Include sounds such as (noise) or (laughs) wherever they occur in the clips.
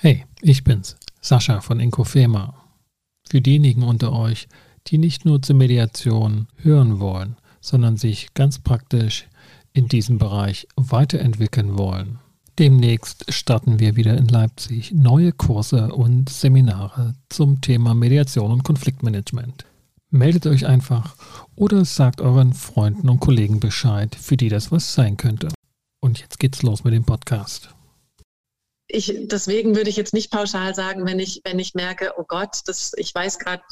Hey, ich bin's, Sascha von Inkofema. Für diejenigen unter euch, die nicht nur zur Mediation hören wollen, sondern sich ganz praktisch in diesem Bereich weiterentwickeln wollen. Demnächst starten wir wieder in Leipzig neue Kurse und Seminare zum Thema Mediation und Konfliktmanagement. Meldet euch einfach oder sagt euren Freunden und Kollegen Bescheid, für die das was sein könnte. Und jetzt geht's los mit dem Podcast ich, deswegen würde ich jetzt nicht pauschal sagen, wenn ich, wenn ich merke, oh Gott, das, ich weiß gerade,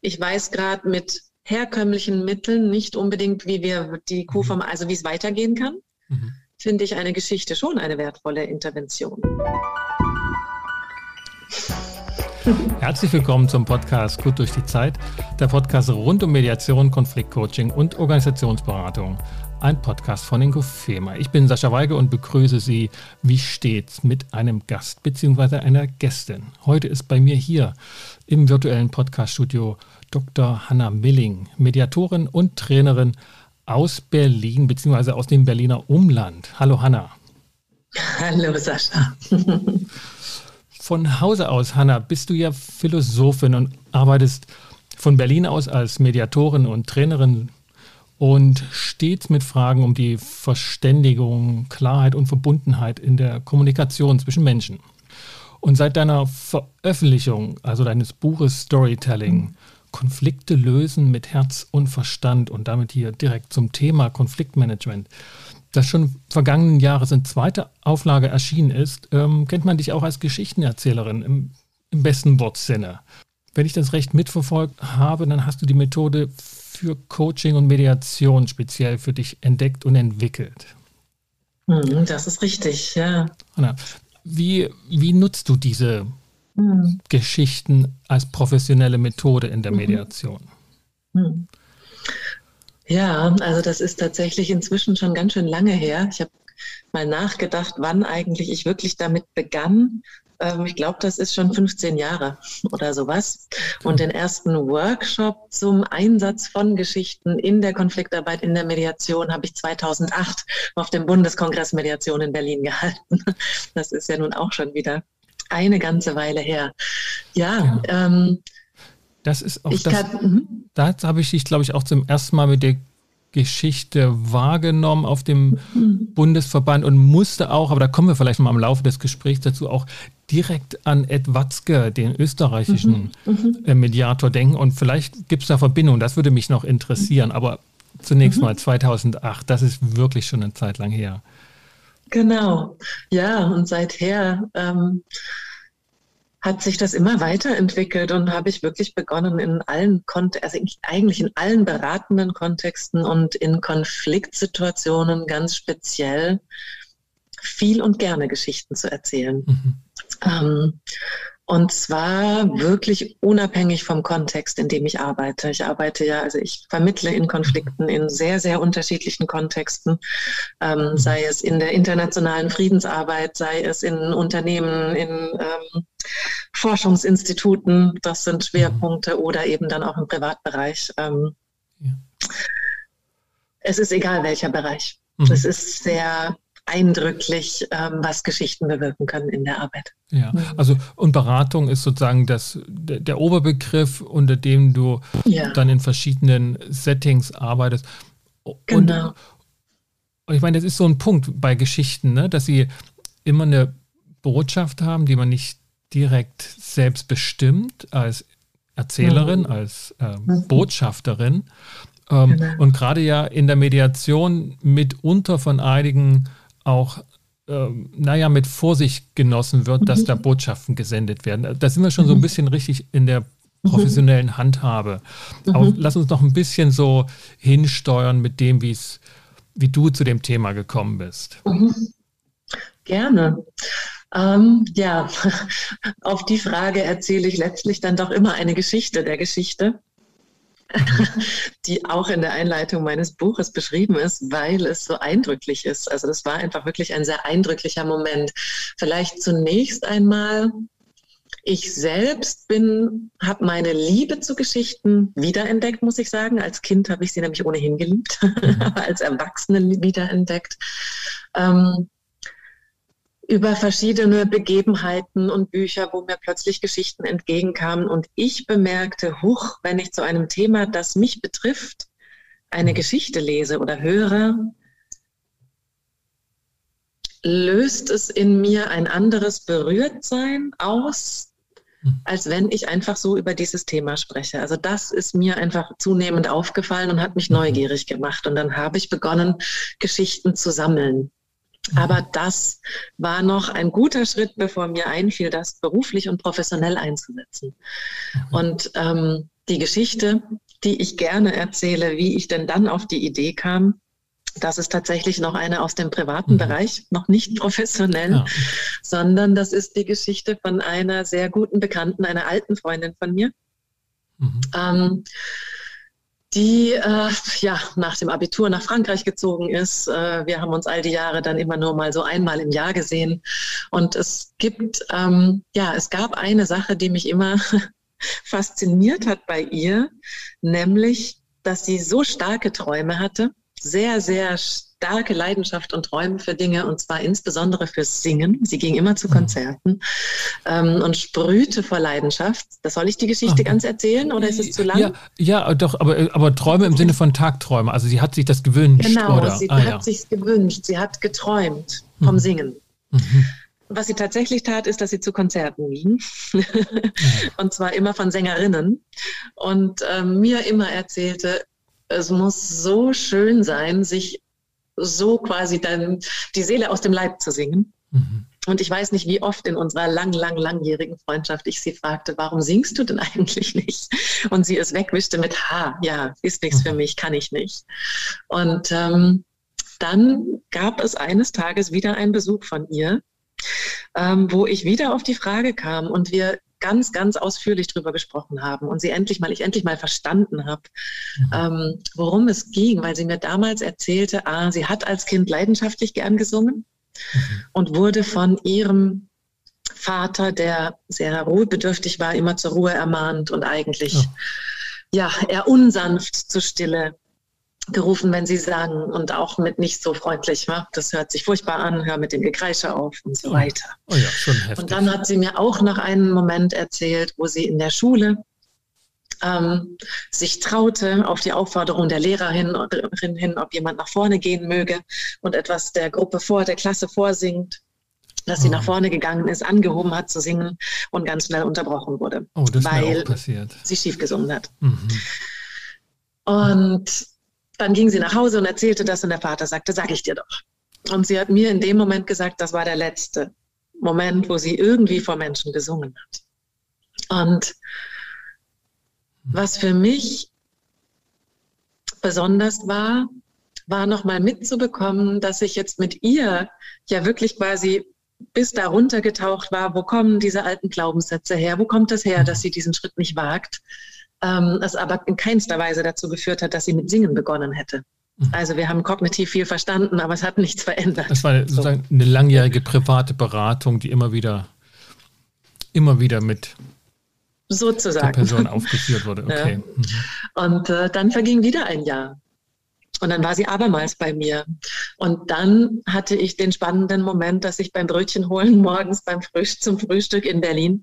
ich weiß gerade mit herkömmlichen Mitteln nicht unbedingt, wie wir die Kuh mhm. vom, also wie es weitergehen kann, mhm. finde ich eine Geschichte schon eine wertvolle Intervention. Herzlich willkommen zum Podcast Gut durch die Zeit, der Podcast rund um Mediation, Konfliktcoaching und Organisationsberatung ein Podcast von Ingo Fehmer. Ich bin Sascha Weige und begrüße Sie wie stets mit einem Gast bzw. einer Gästin. Heute ist bei mir hier im virtuellen Podcaststudio Dr. Hanna Milling, Mediatorin und Trainerin aus Berlin bzw. aus dem Berliner Umland. Hallo Hanna. Hallo Sascha. Von Hause aus, Hanna, bist du ja Philosophin und arbeitest von Berlin aus als Mediatorin und Trainerin und stets mit Fragen um die Verständigung, Klarheit und Verbundenheit in der Kommunikation zwischen Menschen. Und seit deiner Veröffentlichung, also deines Buches Storytelling, Konflikte lösen mit Herz und Verstand und damit hier direkt zum Thema Konfliktmanagement, das schon vergangenen Jahres in zweiter Auflage erschienen ist, ähm, kennt man dich auch als Geschichtenerzählerin im, im besten Wortsinne. Wenn ich das recht mitverfolgt habe, dann hast du die Methode für Coaching und Mediation speziell für dich entdeckt und entwickelt. Hm, das ist richtig, ja. Anna, wie, wie nutzt du diese hm. Geschichten als professionelle Methode in der mhm. Mediation? Hm. Ja, also das ist tatsächlich inzwischen schon ganz schön lange her. Ich habe mal nachgedacht, wann eigentlich ich wirklich damit begann, ähm, ich glaube, das ist schon 15 Jahre oder sowas. Und den ersten Workshop zum Einsatz von Geschichten in der Konfliktarbeit, in der Mediation habe ich 2008 auf dem Bundeskongress Mediation in Berlin gehalten. (laughs) Das ist ja nun auch schon wieder eine ganze Weile her. Ja, ja. Ähm, das ist auch das. Kann, mhm. da habe ich dich, glaube ich, auch zum ersten Mal mit der Geschichte wahrgenommen auf dem mhm. Bundesverband und musste auch, aber da kommen wir vielleicht mal im Laufe des Gesprächs dazu, auch direkt an Ed Watzke, den österreichischen mhm. mhm. Äh, Mediator, denken. Und vielleicht gibt es da Verbindungen, das würde mich noch interessieren. Aber zunächst mhm. mal 2008, das ist wirklich schon eine Zeit lang her. Genau, ja, und seither ähm, hat sich das immer weiterentwickelt und habe ich wirklich begonnen in allen Kont also eigentlich in allen beratenden Kontexten und in Konfliktsituationen ganz speziell viel und gerne Geschichten zu erzählen. Mhm. Ähm, und zwar wirklich unabhängig vom Kontext, in dem ich arbeite. Ich arbeite ja, also ich vermittle in Konflikten in sehr, sehr unterschiedlichen Kontexten, ähm, sei es in der internationalen Friedensarbeit, sei es in Unternehmen, in ähm, Forschungsinstituten, das sind Schwerpunkte, oder eben dann auch im Privatbereich. Ähm, ja. Es ist egal welcher Bereich. Mhm. Es ist sehr eindrücklich, ähm, was Geschichten bewirken können in der Arbeit. Ja, mhm. also und Beratung ist sozusagen das, der, der Oberbegriff, unter dem du ja. dann in verschiedenen Settings arbeitest. Und, genau. Und ich meine, das ist so ein Punkt bei Geschichten, ne, dass sie immer eine Botschaft haben, die man nicht direkt selbst bestimmt als Erzählerin, mhm. als äh, mhm. Botschafterin. Ähm, genau. Und gerade ja in der Mediation mitunter von einigen auch, ähm, naja, mit Vorsicht genossen wird, dass mhm. da Botschaften gesendet werden. Da sind wir schon so ein mhm. bisschen richtig in der professionellen Handhabe. Auch, lass uns noch ein bisschen so hinsteuern mit dem, wie es, wie du zu dem Thema gekommen bist. Mhm. Gerne. Ähm, ja, (laughs) auf die Frage erzähle ich letztlich dann doch immer eine Geschichte der Geschichte. (laughs) die auch in der Einleitung meines Buches beschrieben ist, weil es so eindrücklich ist. Also das war einfach wirklich ein sehr eindrücklicher Moment. Vielleicht zunächst einmal, ich selbst bin, habe meine Liebe zu Geschichten wiederentdeckt, muss ich sagen. Als Kind habe ich sie nämlich ohnehin geliebt, aber (laughs) als Erwachsene wiederentdeckt. Ähm, über verschiedene Begebenheiten und Bücher, wo mir plötzlich Geschichten entgegenkamen und ich bemerkte, huch, wenn ich zu einem Thema, das mich betrifft, eine Geschichte lese oder höre, löst es in mir ein anderes Berührtsein aus, hm. als wenn ich einfach so über dieses Thema spreche. Also das ist mir einfach zunehmend aufgefallen und hat mich mhm. neugierig gemacht. Und dann habe ich begonnen, Geschichten zu sammeln. Aber das war noch ein guter Schritt, bevor mir einfiel, das beruflich und professionell einzusetzen. Und ähm, die Geschichte, die ich gerne erzähle, wie ich denn dann auf die Idee kam, das ist tatsächlich noch eine aus dem privaten mhm. Bereich, noch nicht professionell, ja. sondern das ist die Geschichte von einer sehr guten Bekannten, einer alten Freundin von mir. Mhm. Ähm, die äh, ja nach dem Abitur nach Frankreich gezogen ist. Äh, wir haben uns all die Jahre dann immer nur mal so einmal im Jahr gesehen. Und es gibt, ähm, ja, es gab eine Sache, die mich immer (laughs) fasziniert hat bei ihr, nämlich, dass sie so starke Träume hatte sehr, sehr starke Leidenschaft und Träume für Dinge und zwar insbesondere fürs Singen. Sie ging immer zu mhm. Konzerten ähm, und sprühte vor Leidenschaft. Das soll ich die Geschichte Ach. ganz erzählen oder ist es zu lang? Ja, ja doch, aber, aber Träume im Sinne von Tagträume. Also sie hat sich das gewünscht. Genau, oder? sie ah, hat ja. sich gewünscht. Sie hat geträumt vom mhm. Singen. Mhm. Was sie tatsächlich tat, ist, dass sie zu Konzerten ging. (laughs) und zwar immer von Sängerinnen. Und äh, mir immer erzählte, es muss so schön sein, sich so quasi dann die Seele aus dem Leib zu singen. Mhm. Und ich weiß nicht, wie oft in unserer lang, lang, langjährigen Freundschaft ich sie fragte, warum singst du denn (laughs) eigentlich nicht? Und sie es wegwischte mit, ha, ja, ist nichts für mhm. mich, kann ich nicht. Und ähm, dann gab es eines Tages wieder einen Besuch von ihr, ähm, wo ich wieder auf die Frage kam und wir ganz, ganz ausführlich drüber gesprochen haben und sie endlich mal, ich endlich mal verstanden habe, mhm. ähm, worum es ging, weil sie mir damals erzählte, ah, sie hat als Kind leidenschaftlich gern gesungen mhm. und wurde von ihrem Vater, der sehr ruhebedürftig war, immer zur Ruhe ermahnt und eigentlich, ja, ja eher unsanft zur Stille gerufen, wenn sie sagen und auch mit nicht so freundlich. Ne? Das hört sich furchtbar an, hör mit dem Gekreische auf und so oh. weiter. Oh ja, schon heftig. Und dann hat sie mir auch noch einen Moment erzählt, wo sie in der Schule ähm, sich traute, auf die Aufforderung der Lehrerin hin, ob jemand nach vorne gehen möge und etwas der Gruppe vor, der Klasse vorsingt dass sie oh. nach vorne gegangen ist, angehoben hat zu singen und ganz schnell unterbrochen wurde, oh, weil sie schief gesungen hat. Mhm. Und dann ging sie nach Hause und erzählte das und der Vater sagte, sag ich dir doch. Und sie hat mir in dem Moment gesagt, das war der letzte Moment, wo sie irgendwie vor Menschen gesungen hat. Und was für mich besonders war, war nochmal mitzubekommen, dass ich jetzt mit ihr ja wirklich quasi bis da runtergetaucht war, wo kommen diese alten Glaubenssätze her, wo kommt das her, dass sie diesen Schritt nicht wagt ähm, es aber in keinster Weise dazu geführt hat, dass sie mit Singen begonnen hätte. Mhm. Also wir haben kognitiv viel verstanden, aber es hat nichts verändert. Das war sozusagen so. eine langjährige private Beratung, die immer wieder, immer wieder mit sozusagen. der Person (laughs) aufgeführt wurde. Okay. Ja. Mhm. Und äh, dann verging wieder ein Jahr. Und dann war sie abermals bei mir. Und dann hatte ich den spannenden Moment, dass ich beim Brötchen holen morgens beim Frühstück, zum Frühstück in Berlin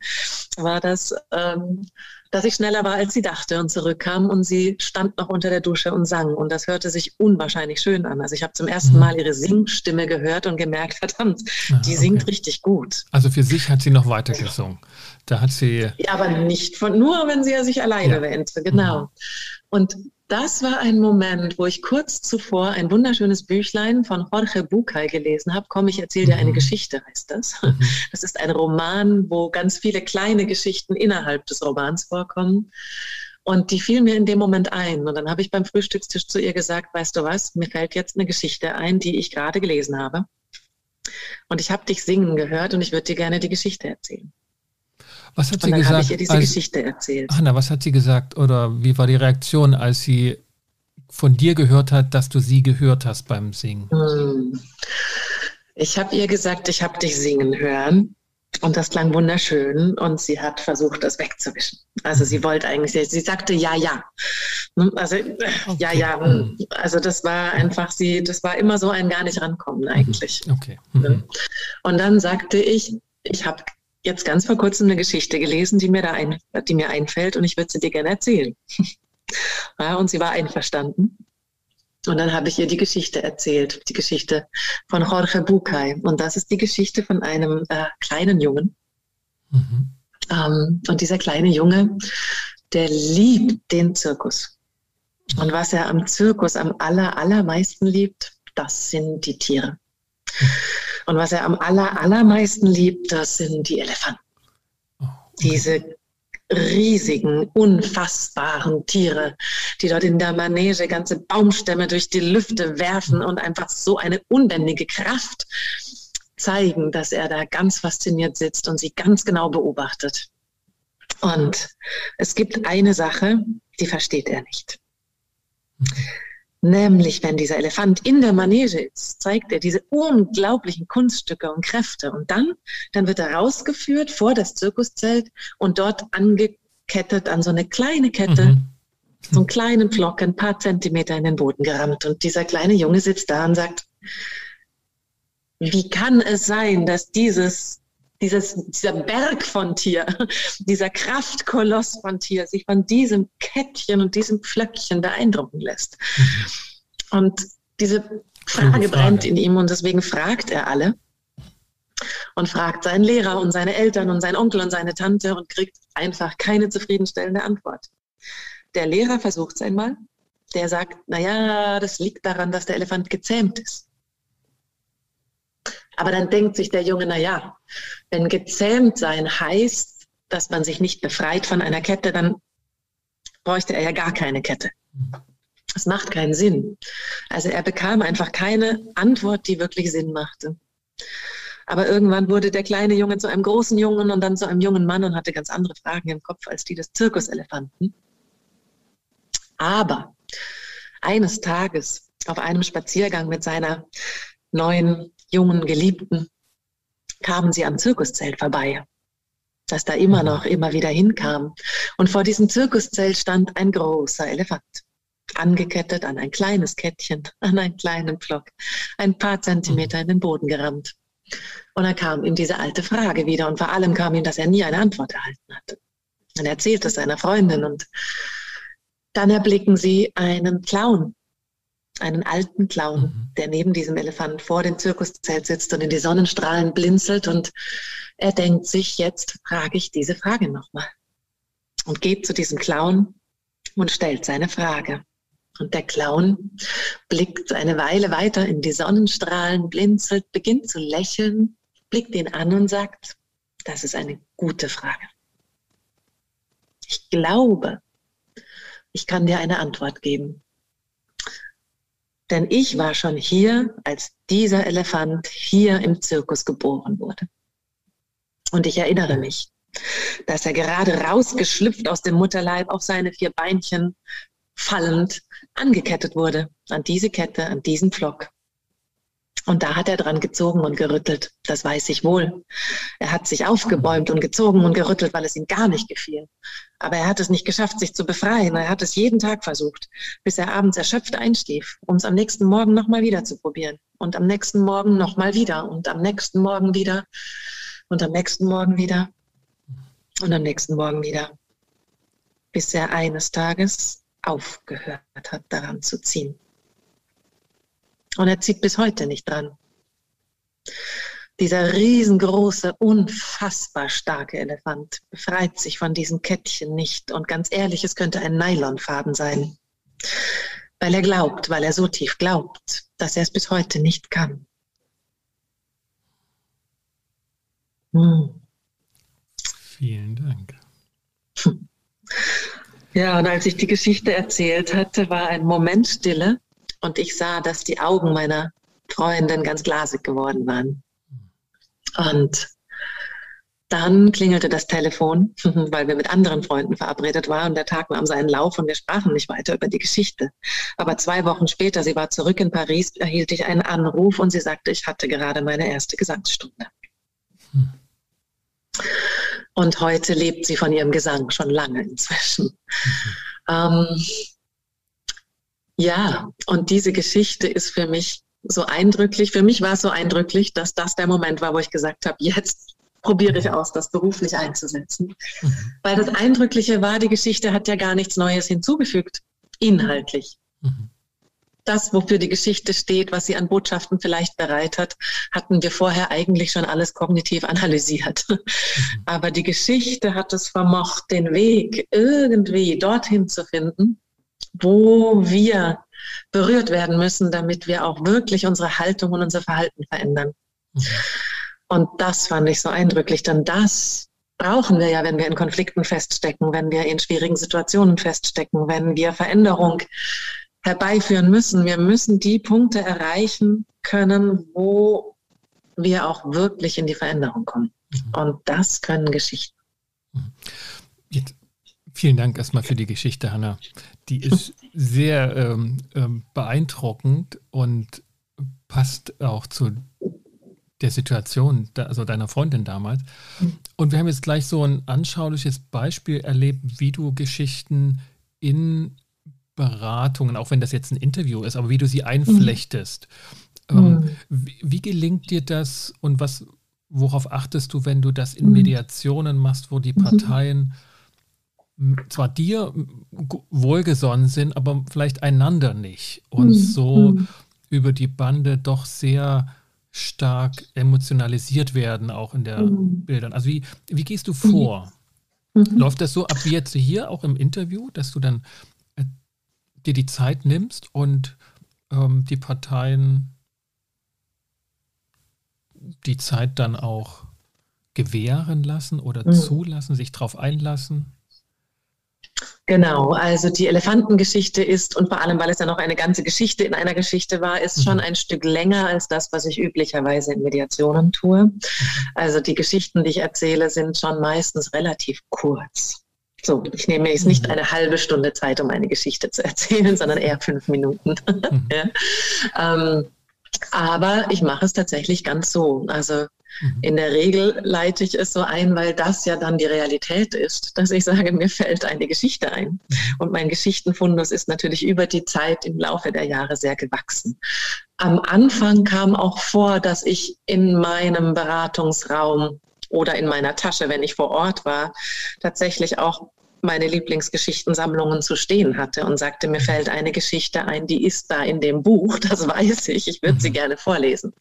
war das ähm, dass ich schneller war, als sie dachte und zurückkam und sie stand noch unter der Dusche und sang. Und das hörte sich unwahrscheinlich schön an. Also ich habe zum ersten mhm. Mal ihre Singstimme gehört und gemerkt, (laughs) verdammt, ah, die okay. singt richtig gut. Also für sich hat sie noch weiter gesungen. Da hat sie. Ja, aber nicht von, nur wenn sie ja sich alleine ja. wähnte, genau. Mhm. Und das war ein Moment, wo ich kurz zuvor ein wunderschönes Büchlein von Jorge Bucay gelesen habe. Komm, ich erzähle dir eine mhm. Geschichte, heißt das. Mhm. Das ist ein Roman, wo ganz viele kleine Geschichten innerhalb des Romans vorkommen. Und die fiel mir in dem Moment ein. Und dann habe ich beim Frühstückstisch zu ihr gesagt, weißt du was, mir fällt jetzt eine Geschichte ein, die ich gerade gelesen habe. Und ich habe dich singen gehört und ich würde dir gerne die Geschichte erzählen. Was hat sie und dann gesagt? ich ihr diese als, Geschichte erzählt. Hanna, was hat sie gesagt oder wie war die Reaktion, als sie von dir gehört hat, dass du sie gehört hast beim Singen? Hm. Ich habe ihr gesagt, ich habe dich singen hören Und das klang wunderschön und sie hat versucht, das wegzuwischen. Also sie wollte eigentlich, sie sagte ja, ja. Ne, also okay. ja, ja. Hm. Also das war einfach sie, das war immer so ein gar nicht rankommen eigentlich. Mhm. Okay. Mhm. Und dann sagte ich, ich habe jetzt ganz vor kurzem eine Geschichte gelesen, die mir da ein, die mir einfällt und ich würde sie dir gerne erzählen. (laughs) ja, und sie war einverstanden. Und dann habe ich ihr die Geschichte erzählt, die Geschichte von Jorge Bucay. Und das ist die Geschichte von einem äh, kleinen Jungen. Mhm. Ähm, und dieser kleine Junge, der liebt den Zirkus. Und was er am Zirkus am aller, allermeisten liebt, das sind die Tiere. Und was er am aller, allermeisten liebt, das sind die Elefanten. Oh, Diese riesigen, unfassbaren Tiere, die dort in der Manege ganze Baumstämme durch die Lüfte werfen und einfach so eine unbändige Kraft zeigen, dass er da ganz fasziniert sitzt und sie ganz genau beobachtet. Und es gibt eine Sache, die versteht er nicht. Nämlich, wenn dieser Elefant in der Manege ist, zeigt er diese unglaublichen Kunststücke und Kräfte. Und dann, dann wird er rausgeführt vor das Zirkuszelt und dort angekettet an so eine kleine Kette, mhm. so einen kleinen Pflock, ein paar Zentimeter in den Boden gerammt. Und dieser kleine Junge sitzt da und sagt, wie kann es sein, dass dieses dieses, dieser Berg von Tier, dieser Kraftkoloss von Tier sich von diesem Kettchen und diesem Pflöckchen beeindrucken lässt. Mhm. Und diese Frage brennt in ihm und deswegen fragt er alle und fragt seinen Lehrer und seine Eltern und seinen Onkel und seine Tante und kriegt einfach keine zufriedenstellende Antwort. Der Lehrer versucht es einmal. Der sagt, naja, das liegt daran, dass der Elefant gezähmt ist. Aber dann denkt sich der Junge, na wenn gezähmt sein heißt, dass man sich nicht befreit von einer Kette, dann bräuchte er ja gar keine Kette. Das macht keinen Sinn. Also er bekam einfach keine Antwort, die wirklich Sinn machte. Aber irgendwann wurde der kleine Junge zu einem großen Jungen und dann zu einem jungen Mann und hatte ganz andere Fragen im Kopf als die des Zirkuselefanten. Aber eines Tages auf einem Spaziergang mit seiner neuen jungen Geliebten, kamen sie am Zirkuszelt vorbei, das da immer noch immer wieder hinkam. Und vor diesem Zirkuszelt stand ein großer Elefant, angekettet an ein kleines Kettchen, (laughs) an einen kleinen Pflock, ein paar Zentimeter in den Boden gerammt. Und da kam ihm diese alte Frage wieder und vor allem kam ihm, dass er nie eine Antwort erhalten hatte. Er erzählte es seiner Freundin und dann erblicken sie einen Clown, einen alten Clown, mhm. der neben diesem Elefant vor dem Zirkuszelt sitzt und in die Sonnenstrahlen blinzelt und er denkt sich, jetzt frage ich diese Frage nochmal. Und geht zu diesem Clown und stellt seine Frage. Und der Clown blickt eine Weile weiter in die Sonnenstrahlen, blinzelt, beginnt zu lächeln, blickt ihn an und sagt, das ist eine gute Frage. Ich glaube, ich kann dir eine Antwort geben. Denn ich war schon hier, als dieser Elefant hier im Zirkus geboren wurde. Und ich erinnere mich, dass er gerade rausgeschlüpft aus dem Mutterleib auf seine vier Beinchen fallend angekettet wurde. An diese Kette, an diesen Pflock. Und da hat er dran gezogen und gerüttelt. Das weiß ich wohl. Er hat sich aufgebäumt und gezogen und gerüttelt, weil es ihm gar nicht gefiel. Aber er hat es nicht geschafft, sich zu befreien. Er hat es jeden Tag versucht, bis er abends erschöpft einschlief, um es am nächsten Morgen nochmal wieder zu probieren. Und am nächsten Morgen nochmal wieder. Und am nächsten Morgen wieder. Und am nächsten Morgen wieder. Und am nächsten Morgen wieder. Bis er eines Tages aufgehört hat, daran zu ziehen. Und er zieht bis heute nicht dran. Dieser riesengroße, unfassbar starke Elefant befreit sich von diesem Kettchen nicht. Und ganz ehrlich, es könnte ein Nylonfaden sein. Weil er glaubt, weil er so tief glaubt, dass er es bis heute nicht kann. Hm. Vielen Dank. Ja, und als ich die Geschichte erzählt hatte, war ein Moment Stille und ich sah, dass die Augen meiner Freundin ganz glasig geworden waren. Und dann klingelte das Telefon, (laughs) weil wir mit anderen Freunden verabredet waren und der Tag nahm seinen Lauf und wir sprachen nicht weiter über die Geschichte. Aber zwei Wochen später, sie war zurück in Paris, erhielt ich einen Anruf und sie sagte, ich hatte gerade meine erste Gesangsstunde. Hm. Und heute lebt sie von ihrem Gesang schon lange inzwischen. Mhm. Ähm, ja, und diese Geschichte ist für mich so eindrücklich. Für mich war es so eindrücklich, dass das der Moment war, wo ich gesagt habe, jetzt probiere ich aus, das beruflich einzusetzen. Mhm. Weil das Eindrückliche war, die Geschichte hat ja gar nichts Neues hinzugefügt, inhaltlich. Mhm. Das, wofür die Geschichte steht, was sie an Botschaften vielleicht bereit hat, hatten wir vorher eigentlich schon alles kognitiv (laughs) analysiert. Mhm. Aber die Geschichte hat es vermocht, den Weg irgendwie dorthin zu finden, wo wir berührt werden müssen, damit wir auch wirklich unsere Haltung und unser Verhalten verändern. Und das fand ich so eindrücklich, denn das brauchen wir ja, wenn wir in Konflikten feststecken, wenn wir in schwierigen Situationen feststecken, wenn wir Veränderung herbeiführen müssen. Wir müssen die Punkte erreichen können, wo wir auch wirklich in die Veränderung kommen. Mhm. Und das können Geschichten. Jetzt, vielen Dank erstmal für die Geschichte, Hanna. Die ist sehr ähm, ähm, beeindruckend und passt auch zu der Situation, also deiner Freundin damals. Und wir haben jetzt gleich so ein anschauliches Beispiel erlebt, wie du Geschichten in Beratungen, auch wenn das jetzt ein Interview ist, aber wie du sie einflechtest. Mhm. Ähm, wie, wie, gelingt dir das und was, worauf achtest du, wenn du das in mhm. Mediationen machst, wo die mhm. Parteien zwar dir wohlgesonnen sind, aber vielleicht einander nicht und mhm. so mhm. über die Bande doch sehr stark emotionalisiert werden, auch in den mhm. Bildern. Also wie, wie gehst du vor? Mhm. Läuft das so ab wie jetzt hier auch im Interview, dass du dann äh, dir die Zeit nimmst und ähm, die Parteien die Zeit dann auch gewähren lassen oder mhm. zulassen, sich darauf einlassen? Genau, also die Elefantengeschichte ist, und vor allem, weil es ja noch eine ganze Geschichte in einer Geschichte war, ist mhm. schon ein Stück länger als das, was ich üblicherweise in Mediationen tue. Mhm. Also die Geschichten, die ich erzähle, sind schon meistens relativ kurz. So, ich nehme jetzt nicht mhm. eine halbe Stunde Zeit, um eine Geschichte zu (laughs) erzählen, sondern eher fünf Minuten. (laughs) Mhm. ja. ähm, aber ich mache es tatsächlich ganz so. Also Mhm. In der Regel leite ich es so ein, weil das ja dann die Realität ist, dass ich sage, mir fällt eine Geschichte ein. Und mein Geschichtenfundus ist natürlich über die Zeit im Laufe der Jahre sehr gewachsen. Am Anfang kam auch vor, dass ich in meinem Beratungsraum oder in meiner Tasche, wenn ich vor Ort war, tatsächlich auch meine Lieblingsgeschichtensammlungen zu stehen hatte und sagte, mir fällt eine Geschichte ein, die ist da in dem Buch, das weiß ich, ich würde mhm. sie gerne vorlesen.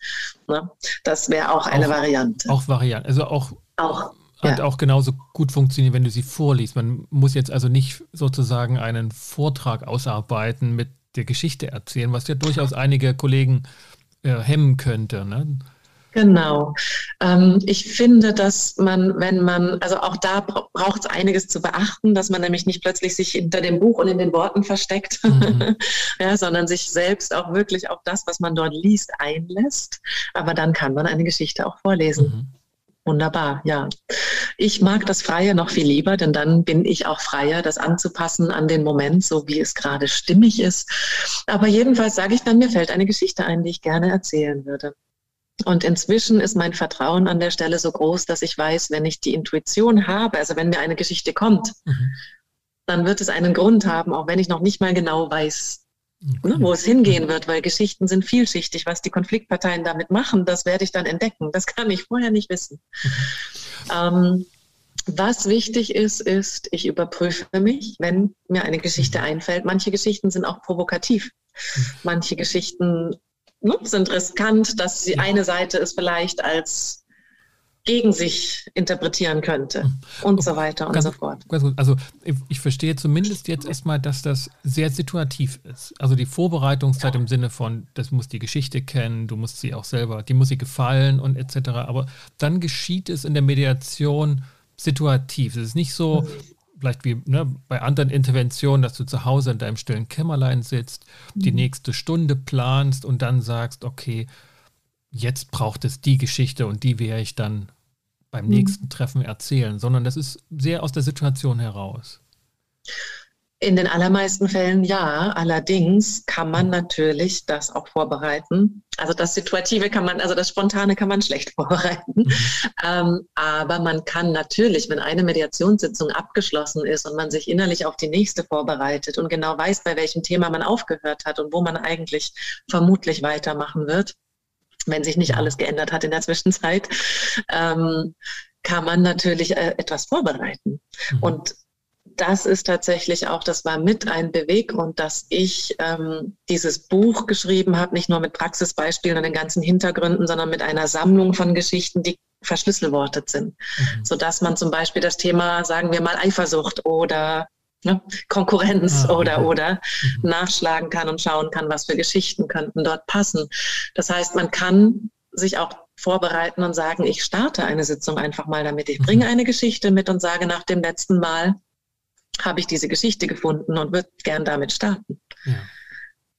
Ne? Das wäre auch eine auch, Variante. Auch Variante, also auch, auch ja. auch genauso gut funktionieren, wenn du sie vorliest. Man muss jetzt also nicht sozusagen einen Vortrag ausarbeiten mit der Geschichte erzählen, was ja durchaus einige Kollegen äh, hemmen könnte. Ne? Genau. Ähm, ich finde, dass man, wenn man, also auch da braucht es einiges zu beachten, dass man nämlich nicht plötzlich sich hinter dem Buch und in den Worten versteckt, mhm. (laughs) ja, sondern sich selbst auch wirklich auf das, was man dort liest, einlässt. Aber dann kann man eine Geschichte auch vorlesen. Mhm. Wunderbar, ja. Ich mag das Freie noch viel lieber, denn dann bin ich auch freier, das anzupassen an den Moment, so wie es gerade stimmig ist. Aber jedenfalls sage ich dann, mir fällt eine Geschichte ein, die ich gerne erzählen würde. Und inzwischen ist mein Vertrauen an der Stelle so groß, dass ich weiß, wenn ich die Intuition habe, also wenn mir eine Geschichte kommt, mhm. dann wird es einen Grund haben, auch wenn ich noch nicht mal genau weiß, okay. ne, wo es hingehen wird, weil Geschichten sind vielschichtig. Was die Konfliktparteien damit machen, das werde ich dann entdecken. Das kann ich vorher nicht wissen. Mhm. Ähm, was wichtig ist, ist, ich überprüfe mich, wenn mir eine Geschichte mhm. einfällt. Manche Geschichten sind auch provokativ. Mhm. Manche Geschichten ne, sind riskant, dass die eine Seite es vielleicht als gegen sich interpretieren könnte und okay. so weiter und ganz, so fort. Also ich, ich, verstehe zumindest jetzt erstmal, dass das sehr situativ ist. Also die Vorbereitungszeit ja. im Sinne von, das muss die Geschichte kennen, du musst sie auch selber, die muss sie gefallen und etc. Aber dann geschieht es in der Mediation situativ. Es ist nicht so, mhm vielleicht wie ne, bei anderen Interventionen, dass du zu Hause in deinem stillen Kämmerlein sitzt, mhm. die nächste Stunde planst und dann sagst, okay, jetzt braucht es die Geschichte und die werde ich dann beim mhm. nächsten Treffen erzählen, sondern das ist sehr aus der Situation heraus. In den allermeisten Fällen ja. Allerdings kann man natürlich das auch vorbereiten. Also das Situative kann man, also das Spontane kann man schlecht (laughs) vorbereiten. Mhm. Ähm, aber man kann natürlich, wenn eine Mediationssitzung abgeschlossen ist und man sich innerlich auf die nächste vorbereitet und genau weiß, bei welchem Thema man aufgehört hat und wo man eigentlich vermutlich weitermachen wird, wenn sich nicht alles geändert hat in der Zwischenzeit, ähm, kann man natürlich äh, etwas vorbereiten. Mhm. Und das ist tatsächlich auch, das war mit ein Beweggrund, dass ich ähm, dieses Buch geschrieben habe, nicht nur mit Praxisbeispielen und den ganzen Hintergründen, sondern mit einer Sammlung von Geschichten, die verschlüsselwortet sind, mhm. sodass man zum Beispiel das Thema, sagen wir mal, Eifersucht oder ne, Konkurrenz ah, oder okay. oder mhm. nachschlagen kann und schauen kann, was für Geschichten könnten dort passen. Das heißt, man kann sich auch vorbereiten und sagen, ich starte eine Sitzung einfach mal damit. Ich bringe mhm. eine Geschichte mit und sage nach dem letzten Mal, habe ich diese Geschichte gefunden und würde gern damit starten. Ja.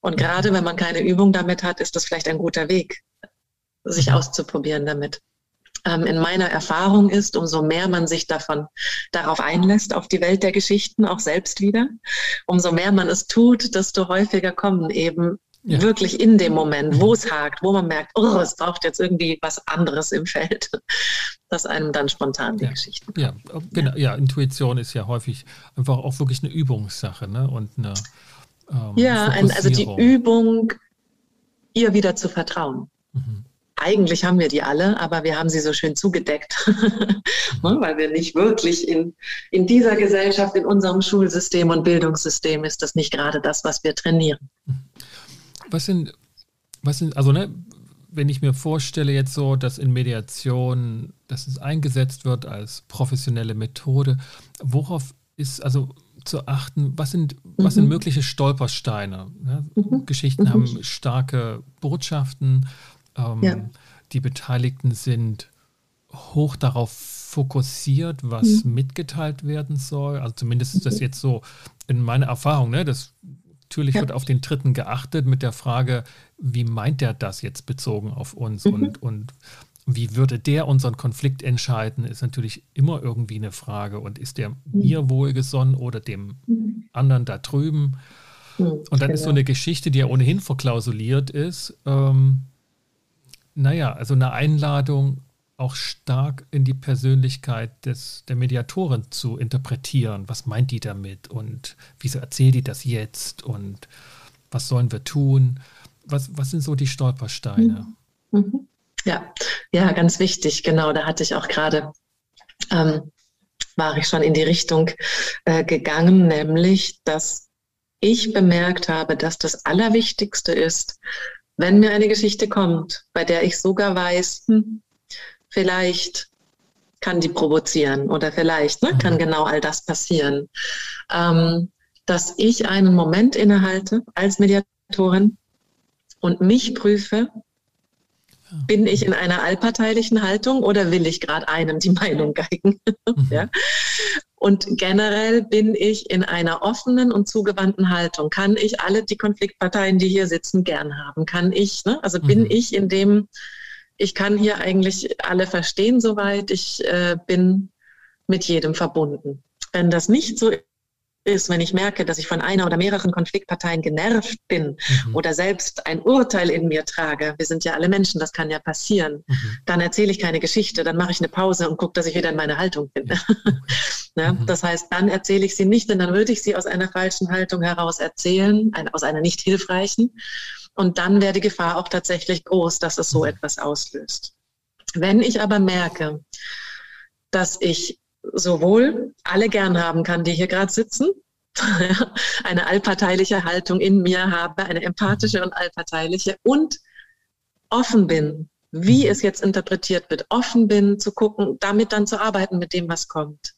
Und gerade wenn man keine Übung damit hat, ist das vielleicht ein guter Weg, sich mhm. auszuprobieren damit. Ähm, in meiner Erfahrung ist, umso mehr man sich davon darauf einlässt, auf die Welt der Geschichten, auch selbst wieder, umso mehr man es tut, desto häufiger kommen eben ja. wirklich in dem Moment, wo es hakt, wo man merkt, oh, es braucht jetzt irgendwie was anderes im Feld, (laughs) dass einem dann spontan die ja. Geschichten. Ja, genau. Ja, Intuition ist ja häufig einfach auch wirklich eine Übungssache ne? und eine ähm, Ja, ein, also die Übung, ihr wieder zu vertrauen. Mhm. Eigentlich haben wir die alle, aber wir haben sie so schön zugedeckt, (laughs) ne, weil wir nicht wirklich in, in dieser Gesellschaft, in unserem Schulsystem und Bildungssystem ist das nicht gerade das, was wir trainieren. Mhm was sind, was sind, also ne, wenn ich mir vorstelle jetzt so, dass in Mediation, dass es eingesetzt wird als professionelle Methode, worauf ist also zu achten, was sind, was sind mhm. mögliche Stolpersteine? Ne? Mhm. Geschichten mhm. haben starke Botschaften, ähm, ja. die Beteiligten sind hoch darauf fokussiert, was mhm. mitgeteilt werden soll. Also zumindest ist das mhm. jetzt so in meiner Erfahrung, ne? das Natürlich ja. wird auf den Dritten geachtet mit der Frage, wie meint er das jetzt bezogen auf uns mhm. und, und wie würde der unseren Konflikt entscheiden, ist natürlich immer irgendwie eine Frage. Und ist der mhm. mir wohlgesonnen oder dem mhm. anderen da drüben? Und dann genau. ist so genau. eine Geschichte, die ja ohnehin verklausuliert ist. Ähm, naja, also eine Einladung, auch stark in die Persönlichkeit des, der Mediatorin zu interpretieren. Was meint die damit und wieso erzählt die das jetzt und was sollen wir tun? Was, was sind so die Stolpersteine? Mhm. mhm. Ja, ja, ganz wichtig, genau. Da hatte ich auch gerade, ähm, war ich schon in die Richtung äh, gegangen, nämlich, dass ich bemerkt habe, dass das Allerwichtigste ist, wenn mir eine Geschichte kommt, bei der ich sogar weiß, hm, vielleicht kann die provozieren oder vielleicht ne, kann mhm. genau all das passieren. Ähm, dass ich einen Moment innehalte als Mediatorin und mich prüfe, bin ich in einer allparteilichen Haltung oder will ich gerade einem die (laughs) Meinung geigen? Mhm. ja? Und generell bin ich in einer offenen und zugewandten Haltung. Kann ich alle die Konfliktparteien, die hier sitzen, gern haben? Kann ich, ne? also bin mhm. ich in dem ich kann hier eigentlich alle verstehen soweit. Ich äh, bin mit jedem verbunden. Wenn das nicht so ist, wenn ich merke, dass ich von einer oder mehreren Konfliktparteien genervt bin mhm. oder selbst ein Urteil in mir trage, wir sind ja alle Menschen, das kann ja passieren, mhm. dann erzähle ich keine Geschichte, dann mache ich eine Pause und gucke, dass ich wieder in meine Haltung bin. Ja. (laughs) ne? mhm. Das heißt, dann erzähle ich sie nicht, denn dann würde ich sie aus einer falschen Haltung heraus erzählen, ein, aus einer nicht hilfreichen. Und dann wäre die Gefahr auch tatsächlich groß, dass es so mhm. etwas auslöst. Wenn ich aber merke, dass ich sowohl alle gern haben kann, die hier gerade sitzen, (laughs) eine allparteiliche Haltung in mir habe, eine empathische und allparteiliche und offen bin, wie mhm. es jetzt interpretiert wird, offen bin zu gucken, damit dann zu arbeiten mit dem, was kommt,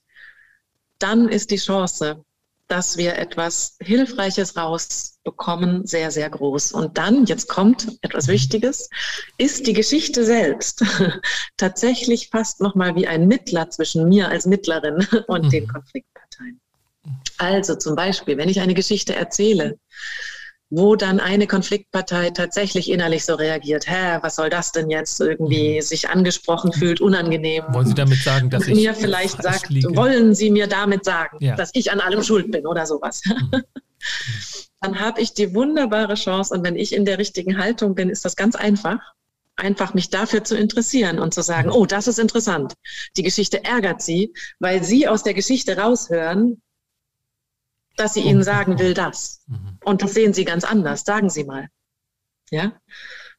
dann ist die Chance, dass wir etwas Hilfreiches rausbekommen, sehr, sehr groß. Und dann, jetzt kommt etwas Wichtiges, ist die Geschichte selbst (laughs) tatsächlich fast nochmal wie ein Mittler zwischen mir als Mittlerin und mhm. den Konfliktparteien. Also zum Beispiel, wenn ich eine Geschichte erzähle, wo dann eine Konfliktpartei tatsächlich innerlich so reagiert, hä, was soll das denn jetzt irgendwie, mhm. sich angesprochen fühlt, unangenehm. Wollen Sie damit sagen, dass ich mir vielleicht sagt, liege? wollen Sie mir damit sagen, ja. dass ich an allem schuld bin oder sowas. (laughs) Mhm. dann habe ich die wunderbare Chance und wenn ich in der richtigen Haltung bin, ist das ganz einfach einfach mich dafür zu interessieren und zu sagen, oh, das ist interessant. Die Geschichte ärgert sie, weil sie aus der Geschichte raushören, dass sie ihnen sagen will, das. Mhm. Und das sehen sie ganz anders. Sagen Sie mal. Ja?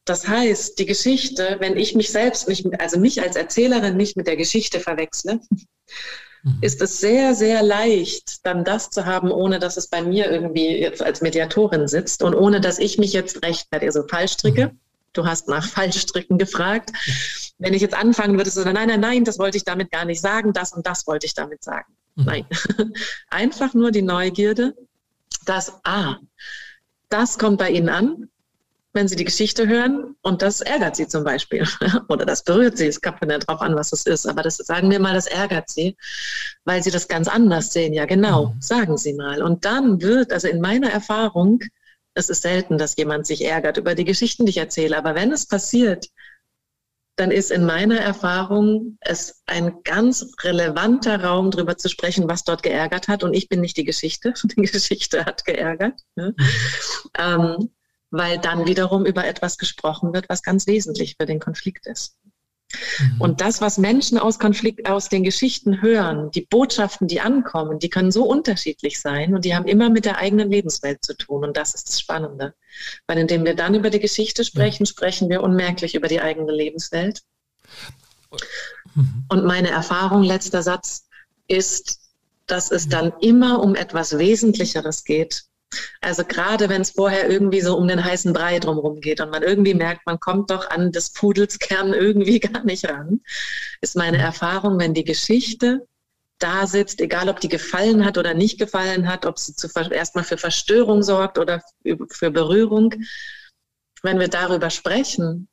Das heißt, die Geschichte, wenn ich mich selbst nicht, also mich als Erzählerin nicht mit der Geschichte verwechsle, mhm. ist es sehr, sehr leicht, dann das zu haben, ohne dass es bei mir irgendwie jetzt als Mediatorin sitzt und ohne dass ich mich jetzt rechtfertige, also falsch stricke. Mhm. Du hast nach Fallstricken gefragt. Wenn ich jetzt anfangen würde, so, nein, nein, nein, das wollte ich damit gar nicht sagen, das und das wollte ich damit sagen. Nein, (laughs) einfach nur die Neugierde, dass, ah, das kommt bei Ihnen an, wenn Sie die Geschichte hören und das ärgert Sie zum Beispiel (laughs) oder das berührt Sie. Es kommt ja darauf an, was es ist, aber das sagen wir mal, das ärgert Sie, weil Sie das ganz anders sehen. Ja, genau, mhm. sagen Sie mal. Und dann wird, also in meiner Erfahrung, es ist selten, dass jemand sich ärgert über die Geschichten, die ich erzähle, aber wenn es passiert, dann ist in meiner Erfahrung es ein ganz relevanter Raum, darüber zu sprechen, was dort geärgert hat. Und ich bin nicht die Geschichte. (laughs) Die Geschichte hat geärgert. Ne? ähm, weil dann wiederum über etwas gesprochen wird, was ganz wesentlich für den Konflikt ist. Mhm. Und das, was Menschen aus Konflikt, aus den Geschichten hören, die Botschaften, die ankommen, die können so unterschiedlich sein und die haben immer mit der eigenen Lebenswelt zu tun. Und das ist das Spannende. Weil indem wir dann über die Geschichte sprechen, ja. sprechen wir unmerklich über die eigene Lebenswelt. Mhm. Und meine Erfahrung, letzter Satz, ist, dass es dann immer um etwas Wesentlicheres geht also gerade wenn es vorher irgendwie so um den heißen Brei drumherum geht und man irgendwie merkt, man kommt doch an des Pudels Kern irgendwie (laughs) gar nicht ran, ist meine Erfahrung, wenn die Geschichte da sitzt, egal ob die gefallen hat oder nicht gefallen hat, ob sie erstmal für Verstörung sorgt oder für Berührung, wenn wir darüber sprechen,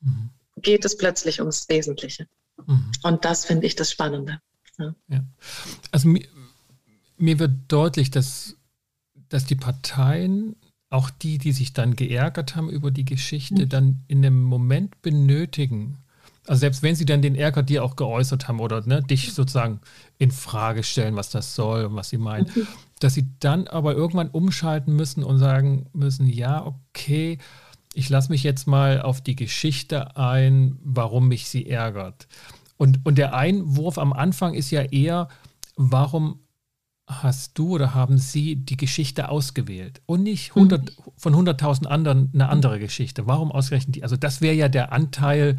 mhm. geht es plötzlich ums Wesentliche. Mhm. Und das finde ich das Spannende. Ja. Ja. Also mir, mir wird deutlich, dass dass die Parteien, auch die, die sich dann geärgert haben über die Geschichte, mhm. dann in einem Moment benötigen, also selbst wenn sie dann den Ärger dir auch geäußert haben oder ne, dich sozusagen in Frage stellen, was das soll und was sie meinen, mhm. dass sie dann aber irgendwann umschalten müssen und sagen müssen, ja, okay, ich lasse mich jetzt mal auf die Geschichte ein, warum mich sie ärgert. Und, und der Einwurf am Anfang ist ja eher, warum hast du oder haben Sie die Geschichte ausgewählt und nicht 100, mhm. von 100.000 anderen eine andere Geschichte? Warum ausgerechnet die? Also das wäre ja der Anteil,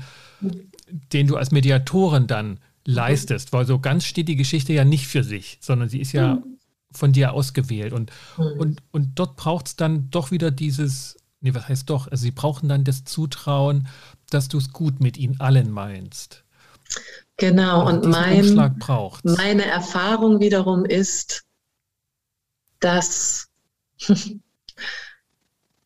den du als Mediatorin dann leistest, weil so ganz steht die Geschichte ja nicht für sich, sondern sie ist ja mhm. von dir ausgewählt. Und, mhm. und, und dort braucht es dann doch wieder dieses, nee, was heißt doch, also sie brauchen dann das Zutrauen, dass du es gut mit ihnen allen meinst. Genau, und mein, meine Erfahrung wiederum ist, dass, (laughs)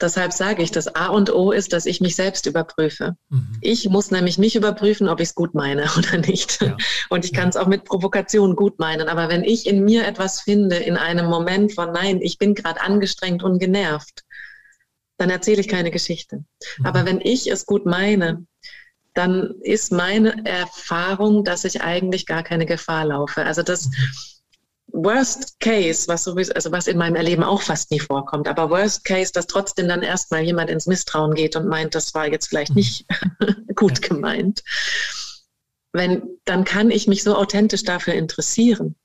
deshalb sage ich, das A und O ist, dass ich mich selbst überprüfe. Mhm. Ich muss nämlich mich überprüfen, ob ich es gut meine (laughs) oder nicht. Ja. Und ich kann es auch mit Provokation gut meinen. Aber wenn ich in mir etwas finde, in einem Moment von, nein, ich bin gerade angestrengt und genervt, dann erzähle ich keine Geschichte. Mhm. Aber wenn ich es gut meine, dann ist meine Erfahrung, dass ich eigentlich gar keine Gefahr laufe. Also das Worst Case, was sowieso, also was in meinem Erleben auch fast nie vorkommt, aber Worst Case, dass trotzdem dann erstmal jemand ins Misstrauen geht und meint, das war jetzt vielleicht mhm. nicht (laughs) gut gemeint. Wenn, dann kann ich mich so authentisch dafür interessieren.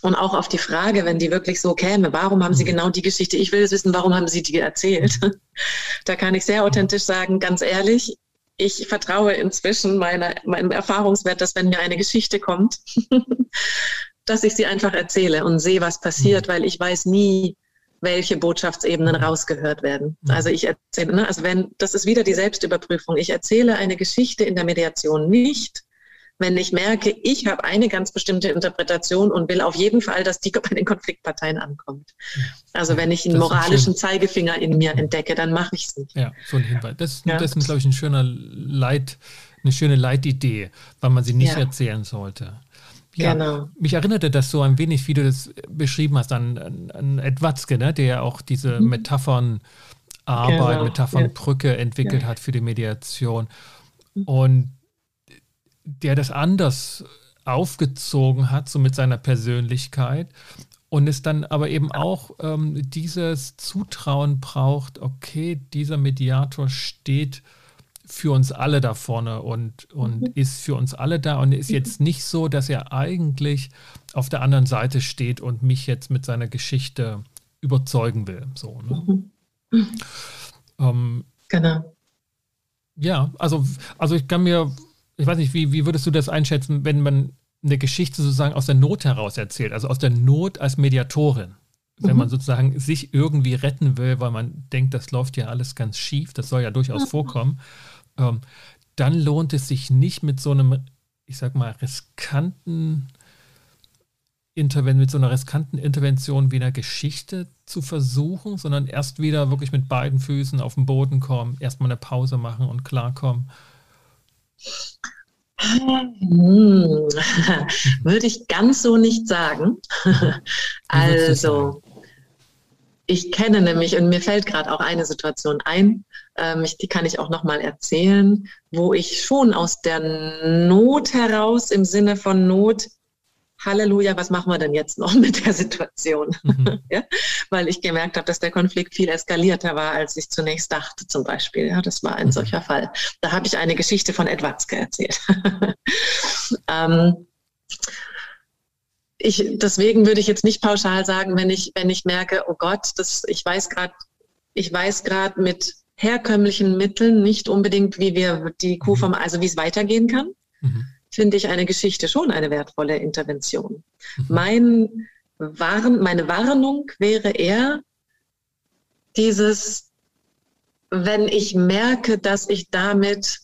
Und auch auf die Frage, wenn die wirklich so käme, warum haben Sie mhm. genau die Geschichte? Ich will es wissen, warum haben Sie die erzählt? (laughs) Da kann ich sehr authentisch sagen, ganz ehrlich, ich vertraue inzwischen meine, meinem Erfahrungswert, dass wenn mir eine Geschichte kommt, (laughs) dass ich sie einfach erzähle und sehe, was passiert, mhm. weil ich weiß nie, welche Botschaftsebenen mhm. rausgehört werden. Mhm. Also ich erzähle, ne, also wenn, das ist wieder die Selbstüberprüfung. Ich erzähle eine Geschichte in der Mediation nicht, wenn ich merke, ich habe eine ganz bestimmte Interpretation und will auf jeden Fall, dass die (laughs) bei den Konfliktparteien ankommt. Also wenn ich einen moralischen Zeigefinger in mir entdecke, dann mache ich es nicht. Ja, so ein Hinweis. Das, ja. das ist, glaube ich, ein schöner Leit, eine schöne Leitidee, weil man sie nicht ja. erzählen sollte. Ja, genau. Mich erinnerte das so ein wenig, wie du das beschrieben hast, an, an, an Ed Watzke, ne, der auch diese mhm. Metaphernarbeit, genau. Metaphernbrücke ja. entwickelt ja. hat für die Mediation. Mhm. Und der das anders aufgezogen hat, so mit seiner Persönlichkeit. Und es dann aber eben auch ähm, dieses Zutrauen braucht, okay, dieser Mediator steht für uns alle da vorne und, und mhm. ist für uns alle da und ist jetzt nicht so, dass er eigentlich auf der anderen Seite steht und mich jetzt mit seiner Geschichte überzeugen will. So, ne? mhm. ähm, genau. Ja, also, also ich kann mir, ich weiß nicht, wie, wie würdest du das einschätzen, wenn man eine Geschichte sozusagen aus der Not heraus erzählt, also aus der Not als Mediatorin? Wenn mhm. man sozusagen sich irgendwie retten will, weil man denkt, das läuft ja alles ganz schief, das soll ja durchaus mhm. vorkommen ähm, dann lohnt es sich nicht mit so einem, ich sag mal, riskanten Interven mit so einer riskanten Intervention wie einer Geschichte zu versuchen, sondern erst wieder wirklich mit beiden Füßen auf den Boden kommen, erstmal eine Pause machen und klarkommen. Hm. (laughs) Würde ich ganz so nicht sagen. also, ich kenne nämlich, und mir fällt gerade auch eine Situation ein, ähm, ich, die kann ich auch nochmal erzählen, wo ich schon aus der Not heraus, im Sinne von Not, Halleluja, was machen wir denn jetzt noch (laughs) mit der Situation? Mhm. (laughs) ja? Weil ich gemerkt habe, dass der Konflikt viel eskalierter war, als ich zunächst dachte, zum Beispiel. Ja, das war ein mhm. solcher Fall. Da habe ich eine Geschichte von Ed Watzke erzählt. (laughs) ähm, ich, deswegen würde ich jetzt nicht pauschal sagen, wenn ich, wenn ich merke, oh Gott, das, ich weiß gerade, ich weiß gerade mit herkömmlichen Mitteln nicht unbedingt, wie wir die Kuh mhm. vom, also wie es weitergehen kann, mhm. Finde ich eine Geschichte schon eine wertvolle Intervention. Mhm. Mein Warn, meine Warnung wäre eher dieses, wenn ich merke, dass ich damit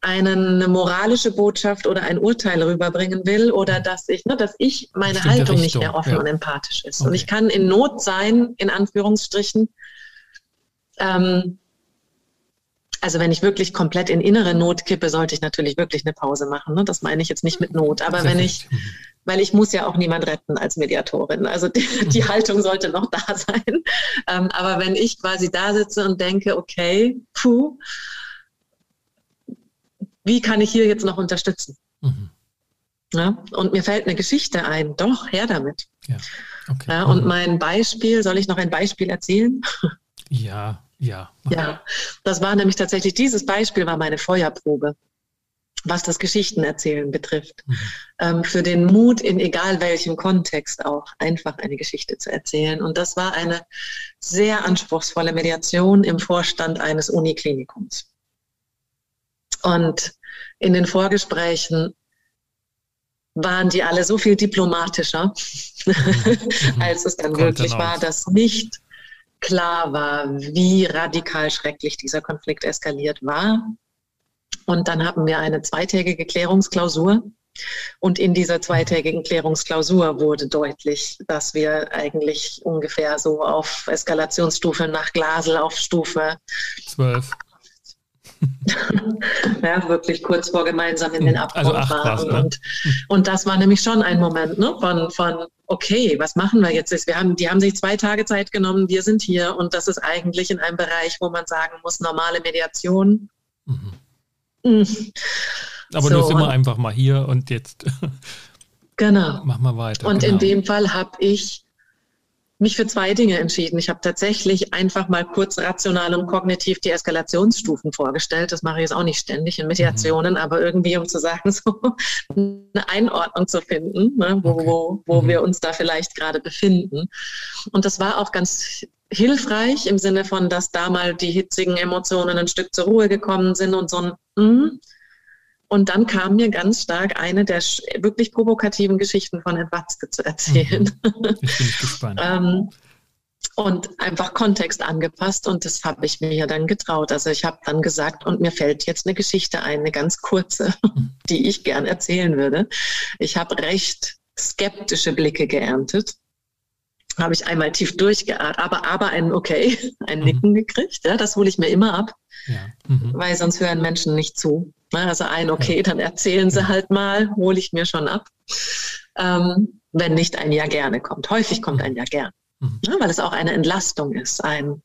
eine moralische Botschaft oder ein Urteil rüberbringen will oder dass ich, ne, dass ich meine Bestimmte Haltung nicht mehr offen ja. und empathisch ist. Okay. Und ich kann in Not sein, in Anführungsstrichen. Ähm, also wenn ich wirklich komplett in innere Not kippe, sollte ich natürlich wirklich eine Pause machen. Ne? Das meine ich jetzt nicht mit Not. Aber wenn ich, weil ich muss ja auch niemand retten als Mediatorin. Also die, die mhm. Haltung sollte noch da sein. Ähm, aber wenn ich quasi da sitze und denke, okay, puh, wie kann ich hier jetzt noch unterstützen? Mhm. Ja, und mir fällt eine Geschichte ein. Doch, her damit. Ja, okay. ja, und mhm. mein Beispiel, soll ich noch ein Beispiel erzählen? Ja, ja. Ja, das war nämlich tatsächlich, dieses Beispiel war meine Feuerprobe, was das Geschichtenerzählen betrifft. Mhm. Ähm, für den Mut, in egal welchem Kontext auch, einfach eine Geschichte zu erzählen. Und das war eine sehr anspruchsvolle Mediation im Vorstand eines Uniklinikums. Und in den Vorgesprächen waren die alle so viel diplomatischer, mhm. (laughs) als es dann Kommt wirklich war, dass nicht klar war, wie radikal schrecklich dieser Konflikt eskaliert war. Und dann haben wir eine zweitägige Klärungsklausur. Und in dieser zweitägigen Klärungsklausur wurde deutlich, dass wir eigentlich ungefähr so auf Eskalationsstufe nach Glasel auf Stufe 12 (laughs) ja, wirklich kurz vor gemeinsam in den Abgrund also waren. Ne? Und, und das war nämlich schon ein Moment ne, von, von, okay, was machen wir jetzt? Wir haben, die haben sich zwei Tage Zeit genommen, wir sind hier und das ist eigentlich in einem Bereich, wo man sagen muss, normale Mediation. Mhm. Mhm. Aber so, nur sind wir einfach mal hier und jetzt genau. (laughs) machen wir weiter. Und genau. in dem Fall habe ich mich für zwei Dinge entschieden. Ich habe tatsächlich einfach mal kurz rational und kognitiv die Eskalationsstufen vorgestellt. Das mache ich jetzt auch nicht ständig in Meditationen, mhm. aber irgendwie, um zu sagen, (laughs) so eine Einordnung zu finden, ne, wo, okay. wo, wo mhm. wir uns da vielleicht gerade befinden. Und das war auch ganz hilfreich im Sinne von, dass da mal die hitzigen Emotionen ein Stück zur Ruhe gekommen sind und so ein mm, und dann kam mir ganz stark eine der wirklich provokativen Geschichten von Ed Watzke zu erzählen. Mhm. (laughs) Ich bin gespannt. ähm, und einfach Kontext angepasst und das habe ich mir dann getraut. Also ich habe dann gesagt, und mir fällt jetzt eine Geschichte ein, eine ganz kurze, (laughs) die ich gern erzählen würde. Ich habe recht skeptische Blicke geerntet. Habe ich einmal tief durchgeatmet, aber, aber ein Okay, (laughs) ein mhm. Nicken mhm. gekriegt. Ja, das hole ich mir immer ab, ja. mhm. weil sonst hören Menschen nicht zu. Also ein, okay, dann erzählen Sie halt mal, hole ich mir schon ab. Ähm, wenn nicht ein Ja gerne kommt. Häufig kommt ein Ja gern, mhm. ja, weil es auch eine Entlastung ist. Ein,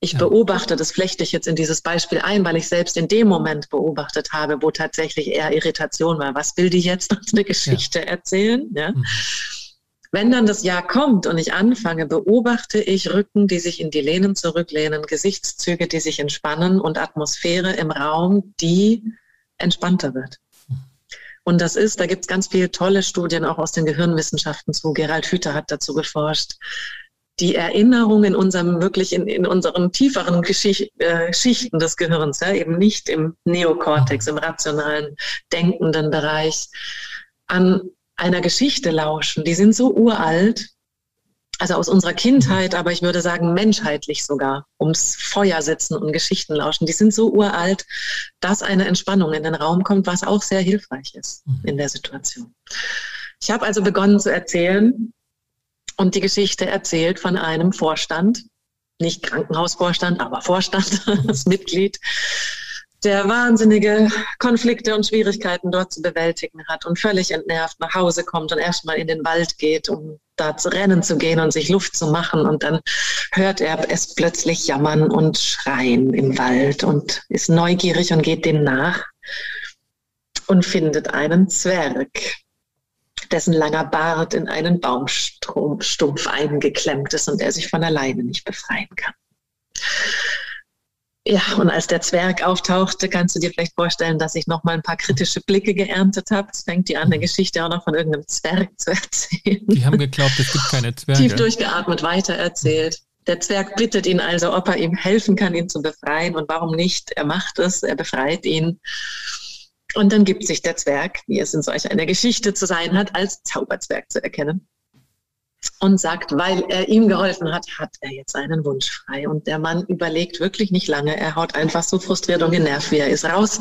ich ja. beobachte, das flechte ich jetzt in dieses Beispiel ein, weil ich selbst in dem Moment beobachtet habe, wo tatsächlich eher Irritation war. Was will die jetzt uns eine Geschichte ja. erzählen? Mhm. Wenn dann das Ja kommt und ich anfange, beobachte ich Rücken, die sich in die Lehnen zurücklehnen, Gesichtszüge, die sich entspannen und Atmosphäre im Raum, die entspannter wird. Und das ist, da gibt es ganz viele tolle Studien auch aus den Gehirnwissenschaften zu. Gerald Hüther hat dazu geforscht. Die Erinnerung in unserem wirklich in, in unseren tieferen Geschicht, äh, Schichten des Gehirns, ja, eben nicht im Neokortex, im rationalen, denkenden Bereich, an einer Geschichte lauschen. Die sind so uralt, also aus unserer Kindheit, aber ich würde sagen menschheitlich sogar, ums Feuer sitzen und Geschichten lauschen. Die sind so uralt, dass eine Entspannung in den Raum kommt, was auch sehr hilfreich ist mhm. in der Situation. Ich habe also begonnen zu erzählen und die Geschichte erzählt von einem Vorstand, nicht Krankenhausvorstand, aber Vorstand, das Mitglied der wahnsinnige Konflikte und Schwierigkeiten dort zu bewältigen hat und völlig entnervt nach Hause kommt und erstmal in den Wald geht, um da zu rennen zu gehen und sich Luft zu machen. Und dann hört er es plötzlich jammern und schreien im Wald und ist neugierig und geht dem nach und findet einen Zwerg, dessen langer Bart in einen Baumstumpf eingeklemmt ist und er sich von alleine nicht befreien kann. Ja, und als der Zwerg auftauchte, kannst du dir vielleicht vorstellen, dass ich noch mal ein paar kritische Blicke geerntet habe. Es fängt die an, eine Geschichte auch noch von irgendeinem Zwerg zu erzählen. Die haben geglaubt, es gibt keine Zwerge. Tief durchgeatmet, weitererzählt. Der Zwerg bittet ihn also, ob er ihm helfen kann, ihn zu befreien. Und warum nicht? Er macht es, er befreit ihn. Und dann gibt sich der Zwerg, wie es in solch einer Geschichte zu sein hat, als Zauberzwerg zu erkennen und sagt, weil er ihm geholfen hat, hat er jetzt seinen Wunsch frei. Und der Mann überlegt wirklich nicht lange. Er haut einfach so frustriert und genervt, wie er ist, raus.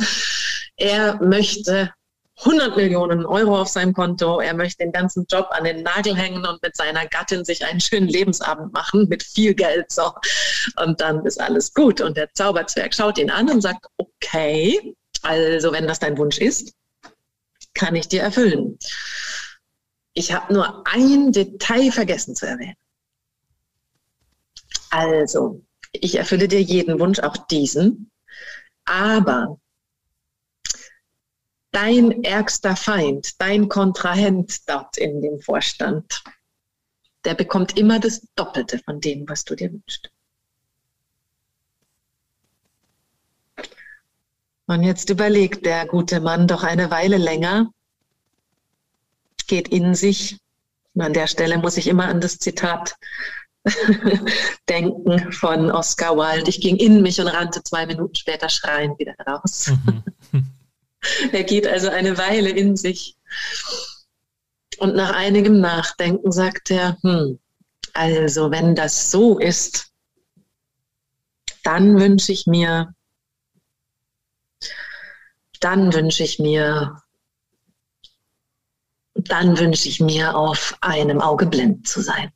Er möchte 100 Millionen Euro auf seinem Konto. Er möchte den ganzen Job an den Nagel hängen und mit seiner Gattin sich einen schönen Lebensabend machen mit viel Geld. So. Und dann ist alles gut. Und der Zauberzwerg schaut ihn an und sagt, okay, also wenn das dein Wunsch ist, kann ich dir erfüllen. Ich habe nur ein Detail vergessen zu erwähnen. Also, ich erfülle dir jeden Wunsch, auch diesen. Aber dein ärgster Feind, dein Kontrahent dort in dem Vorstand, der bekommt immer das Doppelte von dem, was du dir wünschst. Und jetzt überlegt der gute Mann doch eine Weile länger geht in sich. Und an der Stelle muss ich immer an das Zitat (laughs) denken von Oscar Wilde. Ich ging in mich und rannte zwei Minuten später schreiend wieder raus. Mhm. (laughs) er geht also eine Weile in sich. Und nach einigem Nachdenken sagt er, hm, also wenn das so ist, dann wünsche ich mir, dann wünsche ich mir dann wünsche ich mir, auf einem Auge blind zu sein.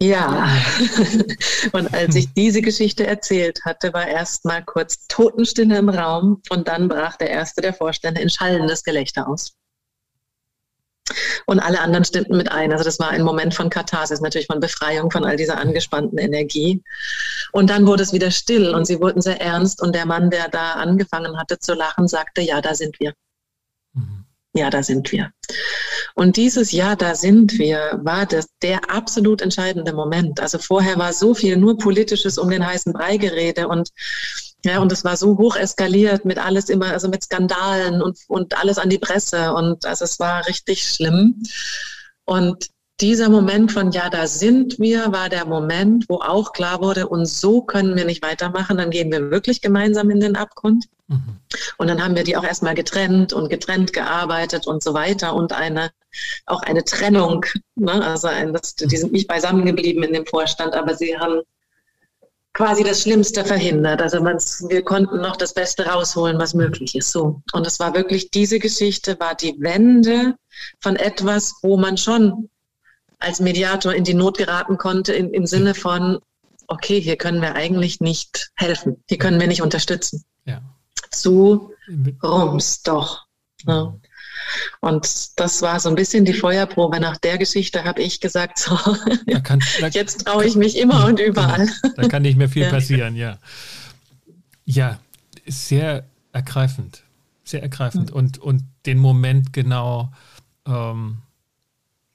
Ja, (laughs) und als ich diese Geschichte erzählt hatte, war erst mal kurz Totenstille im Raum und dann brach der erste der Vorstände in schallendes Gelächter aus. Und alle anderen stimmten mit ein. Also das war ein Moment von Katharsis, natürlich von Befreiung von all dieser angespannten Energie. Und dann wurde es wieder still und sie wurden sehr ernst. Und der Mann, der da angefangen hatte zu lachen, sagte, ja, da sind wir. Mhm. Ja, da sind wir. Und dieses Ja, da sind wir, war das der absolut entscheidende Moment. Also vorher war so viel nur politisches um den heißen Brei gerede und ja, und es war so hoch eskaliert mit alles immer, also mit Skandalen und, und alles an die Presse. Und also es war richtig schlimm. Und dieser Moment von, ja, da sind wir, war der Moment, wo auch klar wurde, und so können wir nicht weitermachen, dann gehen wir wirklich gemeinsam in den Abgrund. Mhm. Und dann haben wir die auch erstmal getrennt und getrennt gearbeitet und so weiter und eine, auch eine Trennung, ne? also ein, das, die sind nicht beisammen geblieben in dem Vorstand, aber sie haben quasi das Schlimmste verhindert. Also wir konnten noch das Beste rausholen, was möglich ist. So. Und es war wirklich, diese Geschichte war die Wende von etwas, wo man schon als Mediator in die Not geraten konnte, in, im Sinne von, okay, hier können wir eigentlich nicht helfen, hier können wir nicht unterstützen. Ja. Zu Rums doch. Ja. Und das war so ein bisschen die Feuerprobe. Nach der Geschichte habe ich gesagt, so, kann, da, (laughs) jetzt traue ich mich immer und überall. Da kann nicht mehr viel (laughs) passieren, ja. Ja, sehr ergreifend. Sehr ergreifend. Mhm. Und, und den Moment genau ähm,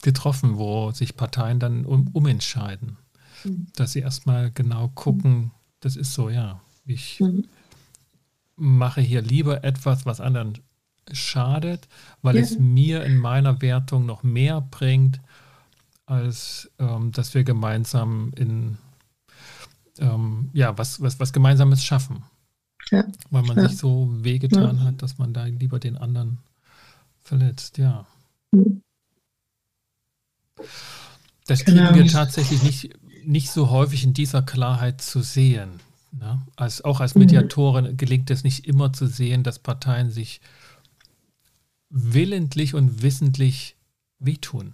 getroffen, wo sich Parteien dann um, umentscheiden. Mhm. Dass sie erstmal genau gucken, das ist so, ja, ich mhm. mache hier lieber etwas, was anderen schadet, weil ja. es mir in meiner Wertung noch mehr bringt, als ähm, dass wir gemeinsam in ähm, ja, was, was, was Gemeinsames schaffen. Ja. Weil man ja. sich so wehgetan hat, dass man da lieber den anderen verletzt, ja. Das genau. kriegen wir tatsächlich nicht, nicht so häufig in dieser Klarheit zu sehen. Ne? Als, auch als mhm. Mediatorin gelingt es nicht immer zu sehen, dass Parteien sich willentlich und wissentlich wehtun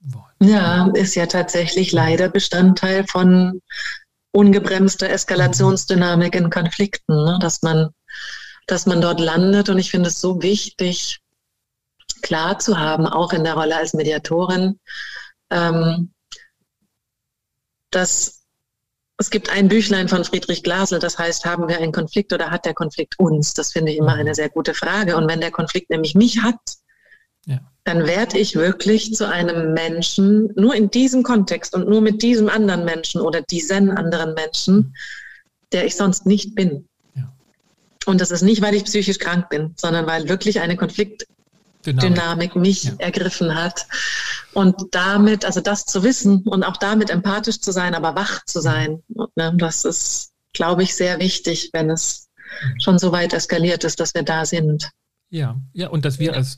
wollen. Ja, ist ja tatsächlich leider Bestandteil von ungebremster Eskalationsdynamik in Konflikten, ne? dass, man, dass man dort landet. Und ich finde es so wichtig, klar zu haben, auch in der Rolle als Mediatorin, ähm, dass es gibt ein Büchlein von Friedrich Glasel, das heißt, haben wir einen Konflikt oder hat der Konflikt uns? Das finde ich immer eine sehr gute Frage. Und wenn der Konflikt nämlich mich hat, ja. dann werde ich wirklich zu einem Menschen, nur in diesem Kontext und nur mit diesem anderen Menschen oder diesen anderen Menschen, mhm. der ich sonst nicht bin. Ja. Und das ist nicht, weil ich psychisch krank bin, sondern weil wirklich eine Konflikt Dynamik, Dynamik mich ja. ergriffen hat. Und damit, also das zu wissen und auch damit empathisch zu sein, aber wach zu sein, ne, das ist, glaube ich, sehr wichtig, wenn es schon so weit eskaliert ist, dass wir da sind. Ja, ja, und dass wir als,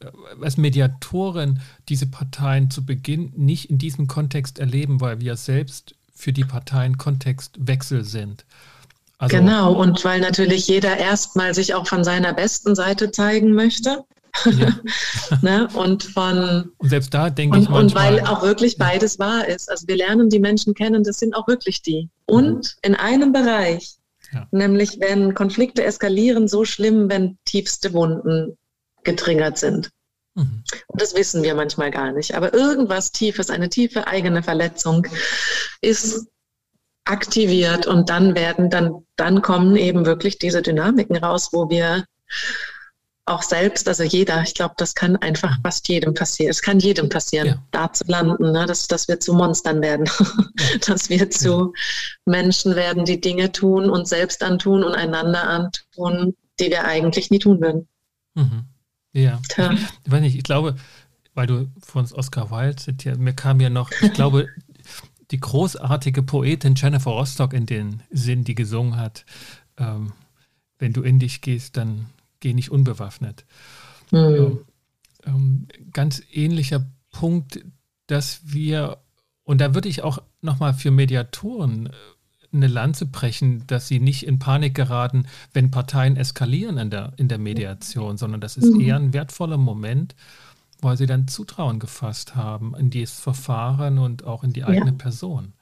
äh, als Mediatoren diese Parteien zu Beginn nicht in diesem Kontext erleben, weil wir selbst für die Parteien Kontextwechsel sind. Also, genau, und weil natürlich jeder erstmal sich auch von seiner besten Seite zeigen möchte. Ja. (laughs) (laughs) ne? Und von und selbst da denke ich manchmal, und weil auch wirklich beides wahr ist. Also wir lernen die Menschen kennen, das sind auch wirklich die. Und in einem Bereich, ja. nämlich wenn Konflikte eskalieren, so schlimm, wenn tiefste Wunden getriggert sind. Mhm. Und das wissen wir manchmal gar nicht. Aber irgendwas Tiefes, eine tiefe eigene Verletzung ist aktiviert und dann werden, dann, dann kommen eben wirklich diese Dynamiken raus, wo wir auch selbst, also jeder, ich glaube, das kann einfach fast jedem passieren. Es kann jedem passieren, ja. da zu landen, ne? dass, dass wir zu Monstern werden, (laughs) dass wir zu Menschen werden, die Dinge tun und selbst antun und einander antun, die wir eigentlich nie tun würden. Mhm. Ja. Tja. Ich weiß nicht, ich glaube, weil du von Oscar Wilde zitierst, mir kam ja noch, ich glaube, (laughs) die großartige Poetin Jennifer Rostock in den Sinn, die gesungen hat, ähm, wenn du in dich gehst, dann geh nicht unbewaffnet. Mhm. Ähm, ganz ähnlicher Punkt, dass wir, und da würde ich auch nochmal für Mediatoren äh, eine Lanze brechen, dass sie nicht in Panik geraten, wenn Parteien eskalieren in der, in der Mediation, sondern das ist mhm. eher ein wertvoller Moment, weil sie dann Zutrauen gefasst haben in dieses Verfahren und auch in die eigene ja. Person.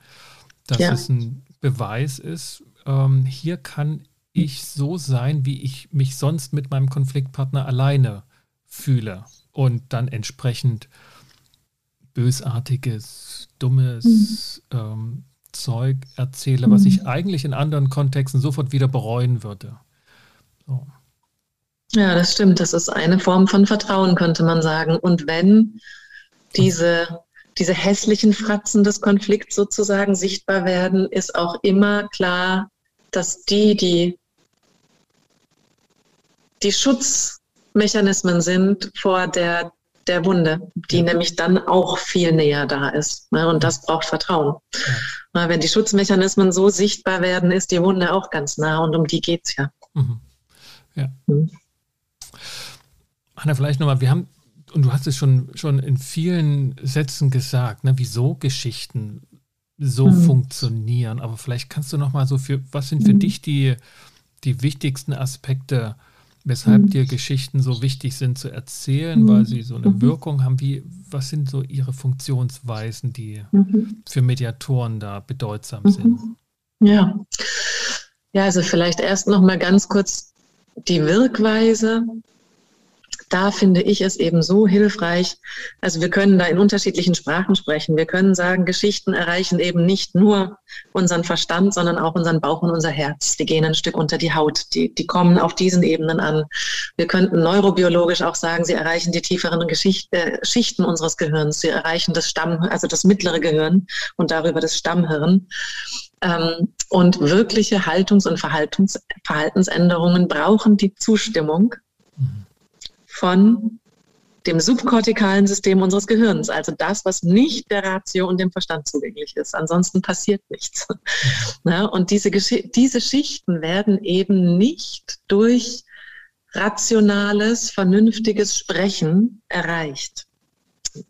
Dass ja. es ein Beweis ist, ähm, hier kann ich so sein, wie ich mich sonst mit meinem Konfliktpartner alleine fühle und dann entsprechend bösartiges, dummes mhm. ähm, Zeug erzähle, mhm. was ich eigentlich in anderen Kontexten sofort wieder bereuen würde. So. Ja, das stimmt. Das ist eine Form von Vertrauen, könnte man sagen. Und wenn diese, diese hässlichen Fratzen des Konflikts sozusagen sichtbar werden, ist auch immer klar, dass die, die die Schutzmechanismen sind vor der, der Wunde, die ja. nämlich dann auch viel näher da ist. Ne? Und das braucht Vertrauen. Ja. Wenn die Schutzmechanismen so sichtbar werden, ist die Wunde auch ganz nah und um die geht es ja. Mhm. Ja. Mhm. Anna, vielleicht nochmal, wir haben, und du hast es schon, schon in vielen Sätzen gesagt, ne, wieso Geschichten so mhm. funktionieren. Aber vielleicht kannst du nochmal so für, was sind für mhm. dich die, die wichtigsten Aspekte weshalb mhm. dir Geschichten so wichtig sind zu erzählen, mhm. weil sie so eine mhm. Wirkung haben. Wie, was sind so ihre Funktionsweisen, die mhm. für Mediatoren da bedeutsam mhm. sind? Ja. Ja, also vielleicht erst noch mal ganz kurz die Wirkweise da finde ich es eben so hilfreich. Also wir können da in unterschiedlichen Sprachen sprechen. Wir können sagen, Geschichten erreichen eben nicht nur unseren Verstand, sondern auch unseren Bauch und unser Herz. Die gehen ein Stück unter die Haut. Die, die kommen auf diesen Ebenen an. Wir könnten neurobiologisch auch sagen, sie erreichen die tieferen Geschicht, äh, Schichten unseres Gehirns. Sie erreichen das Stamm, also das mittlere Gehirn und darüber das Stammhirn. Ähm, und wirkliche Haltungs- und Verhaltens Verhaltensänderungen brauchen die Zustimmung von dem subkortikalen System unseres Gehirns, also das, was nicht der Ratio und dem Verstand zugänglich ist. Ansonsten passiert nichts. Ja, (laughs) und diese, diese Schichten werden eben nicht durch rationales, vernünftiges Sprechen erreicht.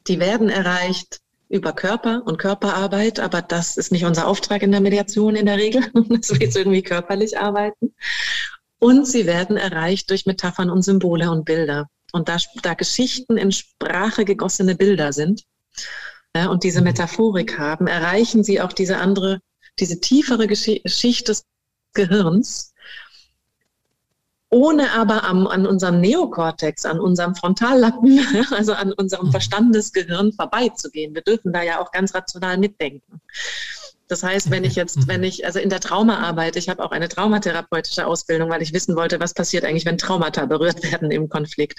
Die werden erreicht über Körper und Körperarbeit, aber das ist nicht unser Auftrag in der Mediation in der Regel, (laughs) dass wir jetzt irgendwie körperlich arbeiten. Und sie werden erreicht durch Metaphern und Symbole und Bilder und da, da Geschichten in Sprache gegossene Bilder sind ja, und diese Metaphorik haben, erreichen sie auch diese andere, diese tiefere Geschichte des Gehirns, ohne aber am, an unserem Neokortex, an unserem Frontallappen, (laughs) also an unserem mhm. Verstandesgehirn vorbeizugehen. Wir dürfen da ja auch ganz rational mitdenken. Das heißt, wenn ich jetzt, wenn ich, also in der Traumaarbeit, ich habe auch eine traumatherapeutische Ausbildung, weil ich wissen wollte, was passiert eigentlich, wenn Traumata berührt (laughs) werden im Konflikt.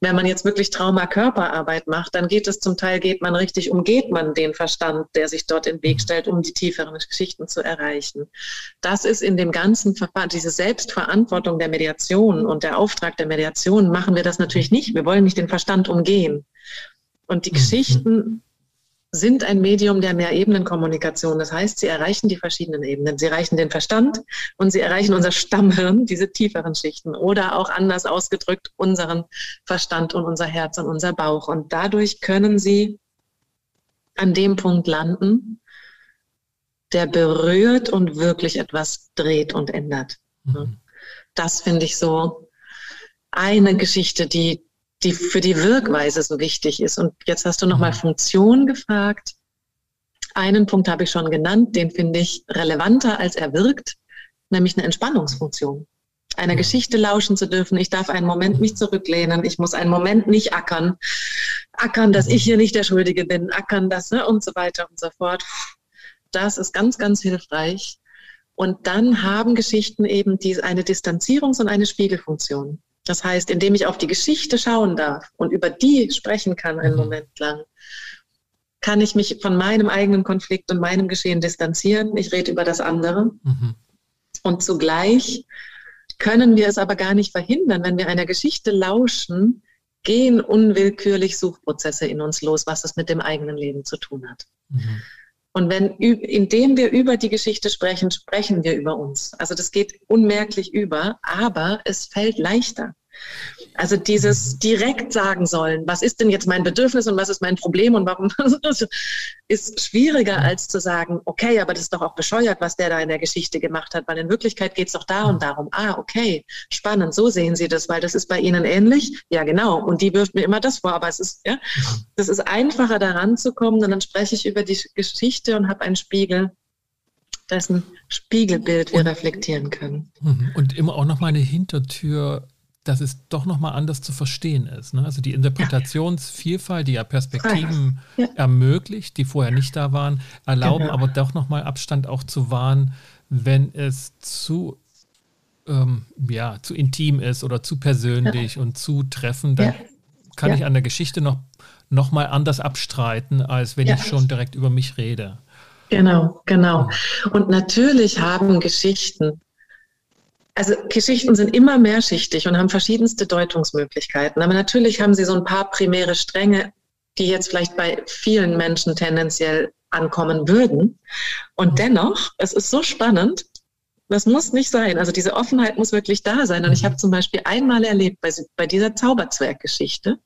Wenn man jetzt wirklich Trauma-Körperarbeit macht, dann geht es zum Teil, geht man richtig, umgeht man den Verstand, der sich dort in den Weg stellt, um die tieferen Geschichten zu erreichen. Das ist in dem ganzen Verfahren, diese Selbstverantwortung der Mediation und der Auftrag der Mediation machen wir das natürlich nicht. Wir wollen nicht den Verstand umgehen. Und die mhm. Geschichten sind ein Medium der Mehrebenenkommunikation. Das heißt, sie erreichen die verschiedenen Ebenen. Sie erreichen den Verstand und sie erreichen unser Stammhirn, diese tieferen Schichten. Oder auch anders ausgedrückt, unseren Verstand und unser Herz und unser Bauch. Und dadurch können sie an dem Punkt landen, der berührt und wirklich etwas dreht und ändert. Mhm. Das finde ich so eine Geschichte, die, die für die Wirkweise so wichtig ist. Und jetzt hast du nochmal mhm. Funktion gefragt. Einen Punkt habe ich schon genannt, den finde ich relevanter, als er wirkt, nämlich eine Entspannungsfunktion. Einer Geschichte lauschen zu dürfen. Ich darf einen Moment mich zurücklehnen. Ich muss einen Moment nicht ackern. Ackern, dass ich hier nicht der Schuldige bin. Ackern, das ne, und so weiter und so fort. Das ist ganz, ganz hilfreich. Und dann haben Geschichten eben die, eine Distanzierungs- und eine Spiegelfunktion. Das heißt, indem ich auf die Geschichte schauen darf und über die sprechen kann einen mhm. Moment lang, kann ich mich von meinem eigenen Konflikt und meinem Geschehen distanzieren. Ich rede über das andere. Mhm. Und zugleich können wir es aber gar nicht verhindern, wenn wir einer Geschichte lauschen, gehen unwillkürlich Suchprozesse in uns los, was es mit dem eigenen Leben zu tun hat. Mhm. Und wenn, indem wir über die Geschichte sprechen, sprechen wir über uns. Also das geht unmerklich über, aber es fällt leichter. Also dieses direkt sagen sollen, was ist denn jetzt mein Bedürfnis und was ist mein Problem und warum, (laughs) ist schwieriger als zu sagen, okay, aber das ist doch auch bescheuert, was der da in der Geschichte gemacht hat, weil in Wirklichkeit geht es doch da und darum. Ah, okay, spannend, so sehen Sie das, weil das ist bei Ihnen ähnlich. Ja, genau. Und die wirft mir immer das vor, aber es ist, ja, das ist einfacher daran zu kommen und dann spreche ich über die Geschichte und habe einen Spiegel, dessen Spiegelbild wir reflektieren können. Mhm. Und immer auch noch mal eine Hintertür dass es doch nochmal anders zu verstehen ist. Ne? Also die Interpretationsvielfalt, die ja Perspektiven ja. ermöglicht, die vorher nicht da waren, erlauben genau. aber doch nochmal Abstand auch zu wahren, wenn es zu, ähm, ja, zu intim ist oder zu persönlich ja. und zu treffend. Dann kann ich an der Geschichte noch, noch mal anders abstreiten, als wenn ich schon direkt über mich rede. Genau, genau. Und natürlich haben Geschichten also Geschichten sind immer mehrschichtig und haben verschiedenste Deutungsmöglichkeiten. Aber natürlich haben sie so ein paar primäre Stränge, die jetzt vielleicht bei vielen Menschen tendenziell ankommen würden. Und dennoch, es ist so spannend, das muss nicht sein. Also diese Offenheit muss wirklich da sein. Und ich habe zum Beispiel einmal erlebt, bei, bei dieser Zauberzwerggeschichte,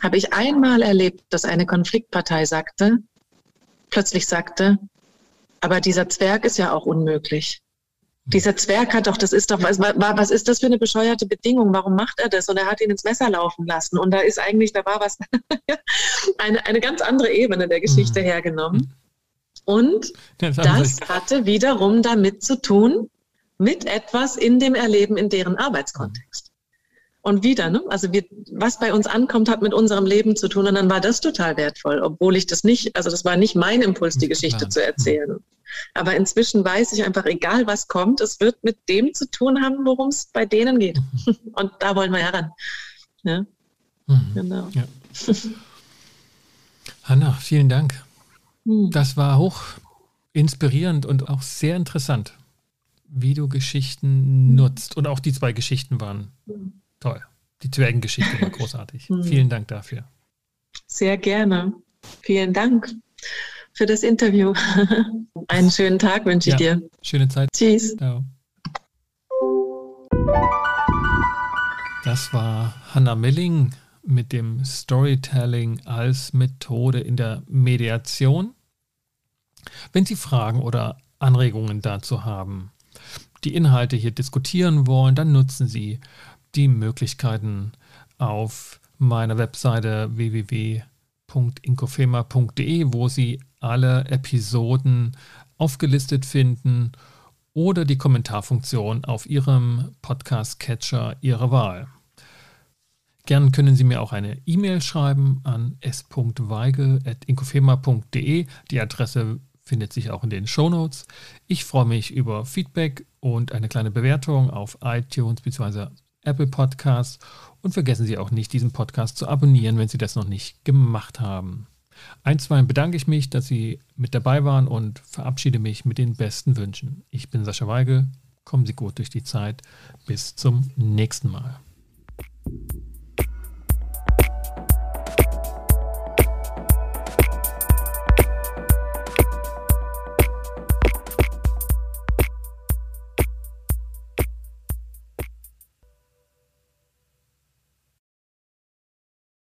habe ich einmal erlebt, dass eine Konfliktpartei sagte, plötzlich sagte, aber dieser Zwerg ist ja auch unmöglich. Dieser Zwerg hat doch, das ist doch, was, was ist das für eine bescheuerte Bedingung? Warum macht er das? Und er hat ihn ins Messer laufen lassen. Und da ist eigentlich, da war was, (laughs) eine, eine ganz andere Ebene der Geschichte mhm. hergenommen. Und das, das hatte wiederum damit zu tun, mit etwas in dem Erleben in deren Arbeitskontext. Und wieder, ne? also wir, was bei uns ankommt, hat mit unserem Leben zu tun. Und dann war das total wertvoll, obwohl ich das nicht, also das war nicht mein Impuls, die Geschichte zu erzählen. Aber inzwischen weiß ich einfach, egal was kommt, es wird mit dem zu tun haben, worum es bei denen geht. Mhm. Und da wollen wir heran. Ja? Mhm. Genau. Ja. Hanna, vielen Dank. Mhm. Das war hoch inspirierend und auch sehr interessant, wie du Geschichten mhm. nutzt. Und auch die zwei Geschichten waren mhm. Toll. Die Zwergengeschichte war (laughs) großartig. Hm. Vielen Dank dafür. Sehr gerne. Vielen Dank für das Interview. (laughs) Einen schönen Tag wünsche ich ja, dir. Schöne Zeit. Tschüss. Ciao. Das war Hannah Milling mit dem Storytelling als Methode in der Mediation. Wenn Sie Fragen oder Anregungen dazu haben, die Inhalte hier diskutieren wollen, dann nutzen Sie die Möglichkeiten auf meiner Webseite www.inkofema.de, wo Sie alle Episoden aufgelistet finden oder die Kommentarfunktion auf Ihrem Podcast-Catcher Ihrer Wahl. Gern können Sie mir auch eine E-Mail schreiben an s.weigel.inkofema.de. Die Adresse findet sich auch in den Show Notes. Ich freue mich über Feedback und eine kleine Bewertung auf iTunes bzw. Apple Podcasts und vergessen Sie auch nicht, diesen Podcast zu abonnieren, wenn Sie das noch nicht gemacht haben. Einstweilen bedanke ich mich, dass Sie mit dabei waren und verabschiede mich mit den besten Wünschen. Ich bin Sascha Weigel. Kommen Sie gut durch die Zeit. Bis zum nächsten Mal.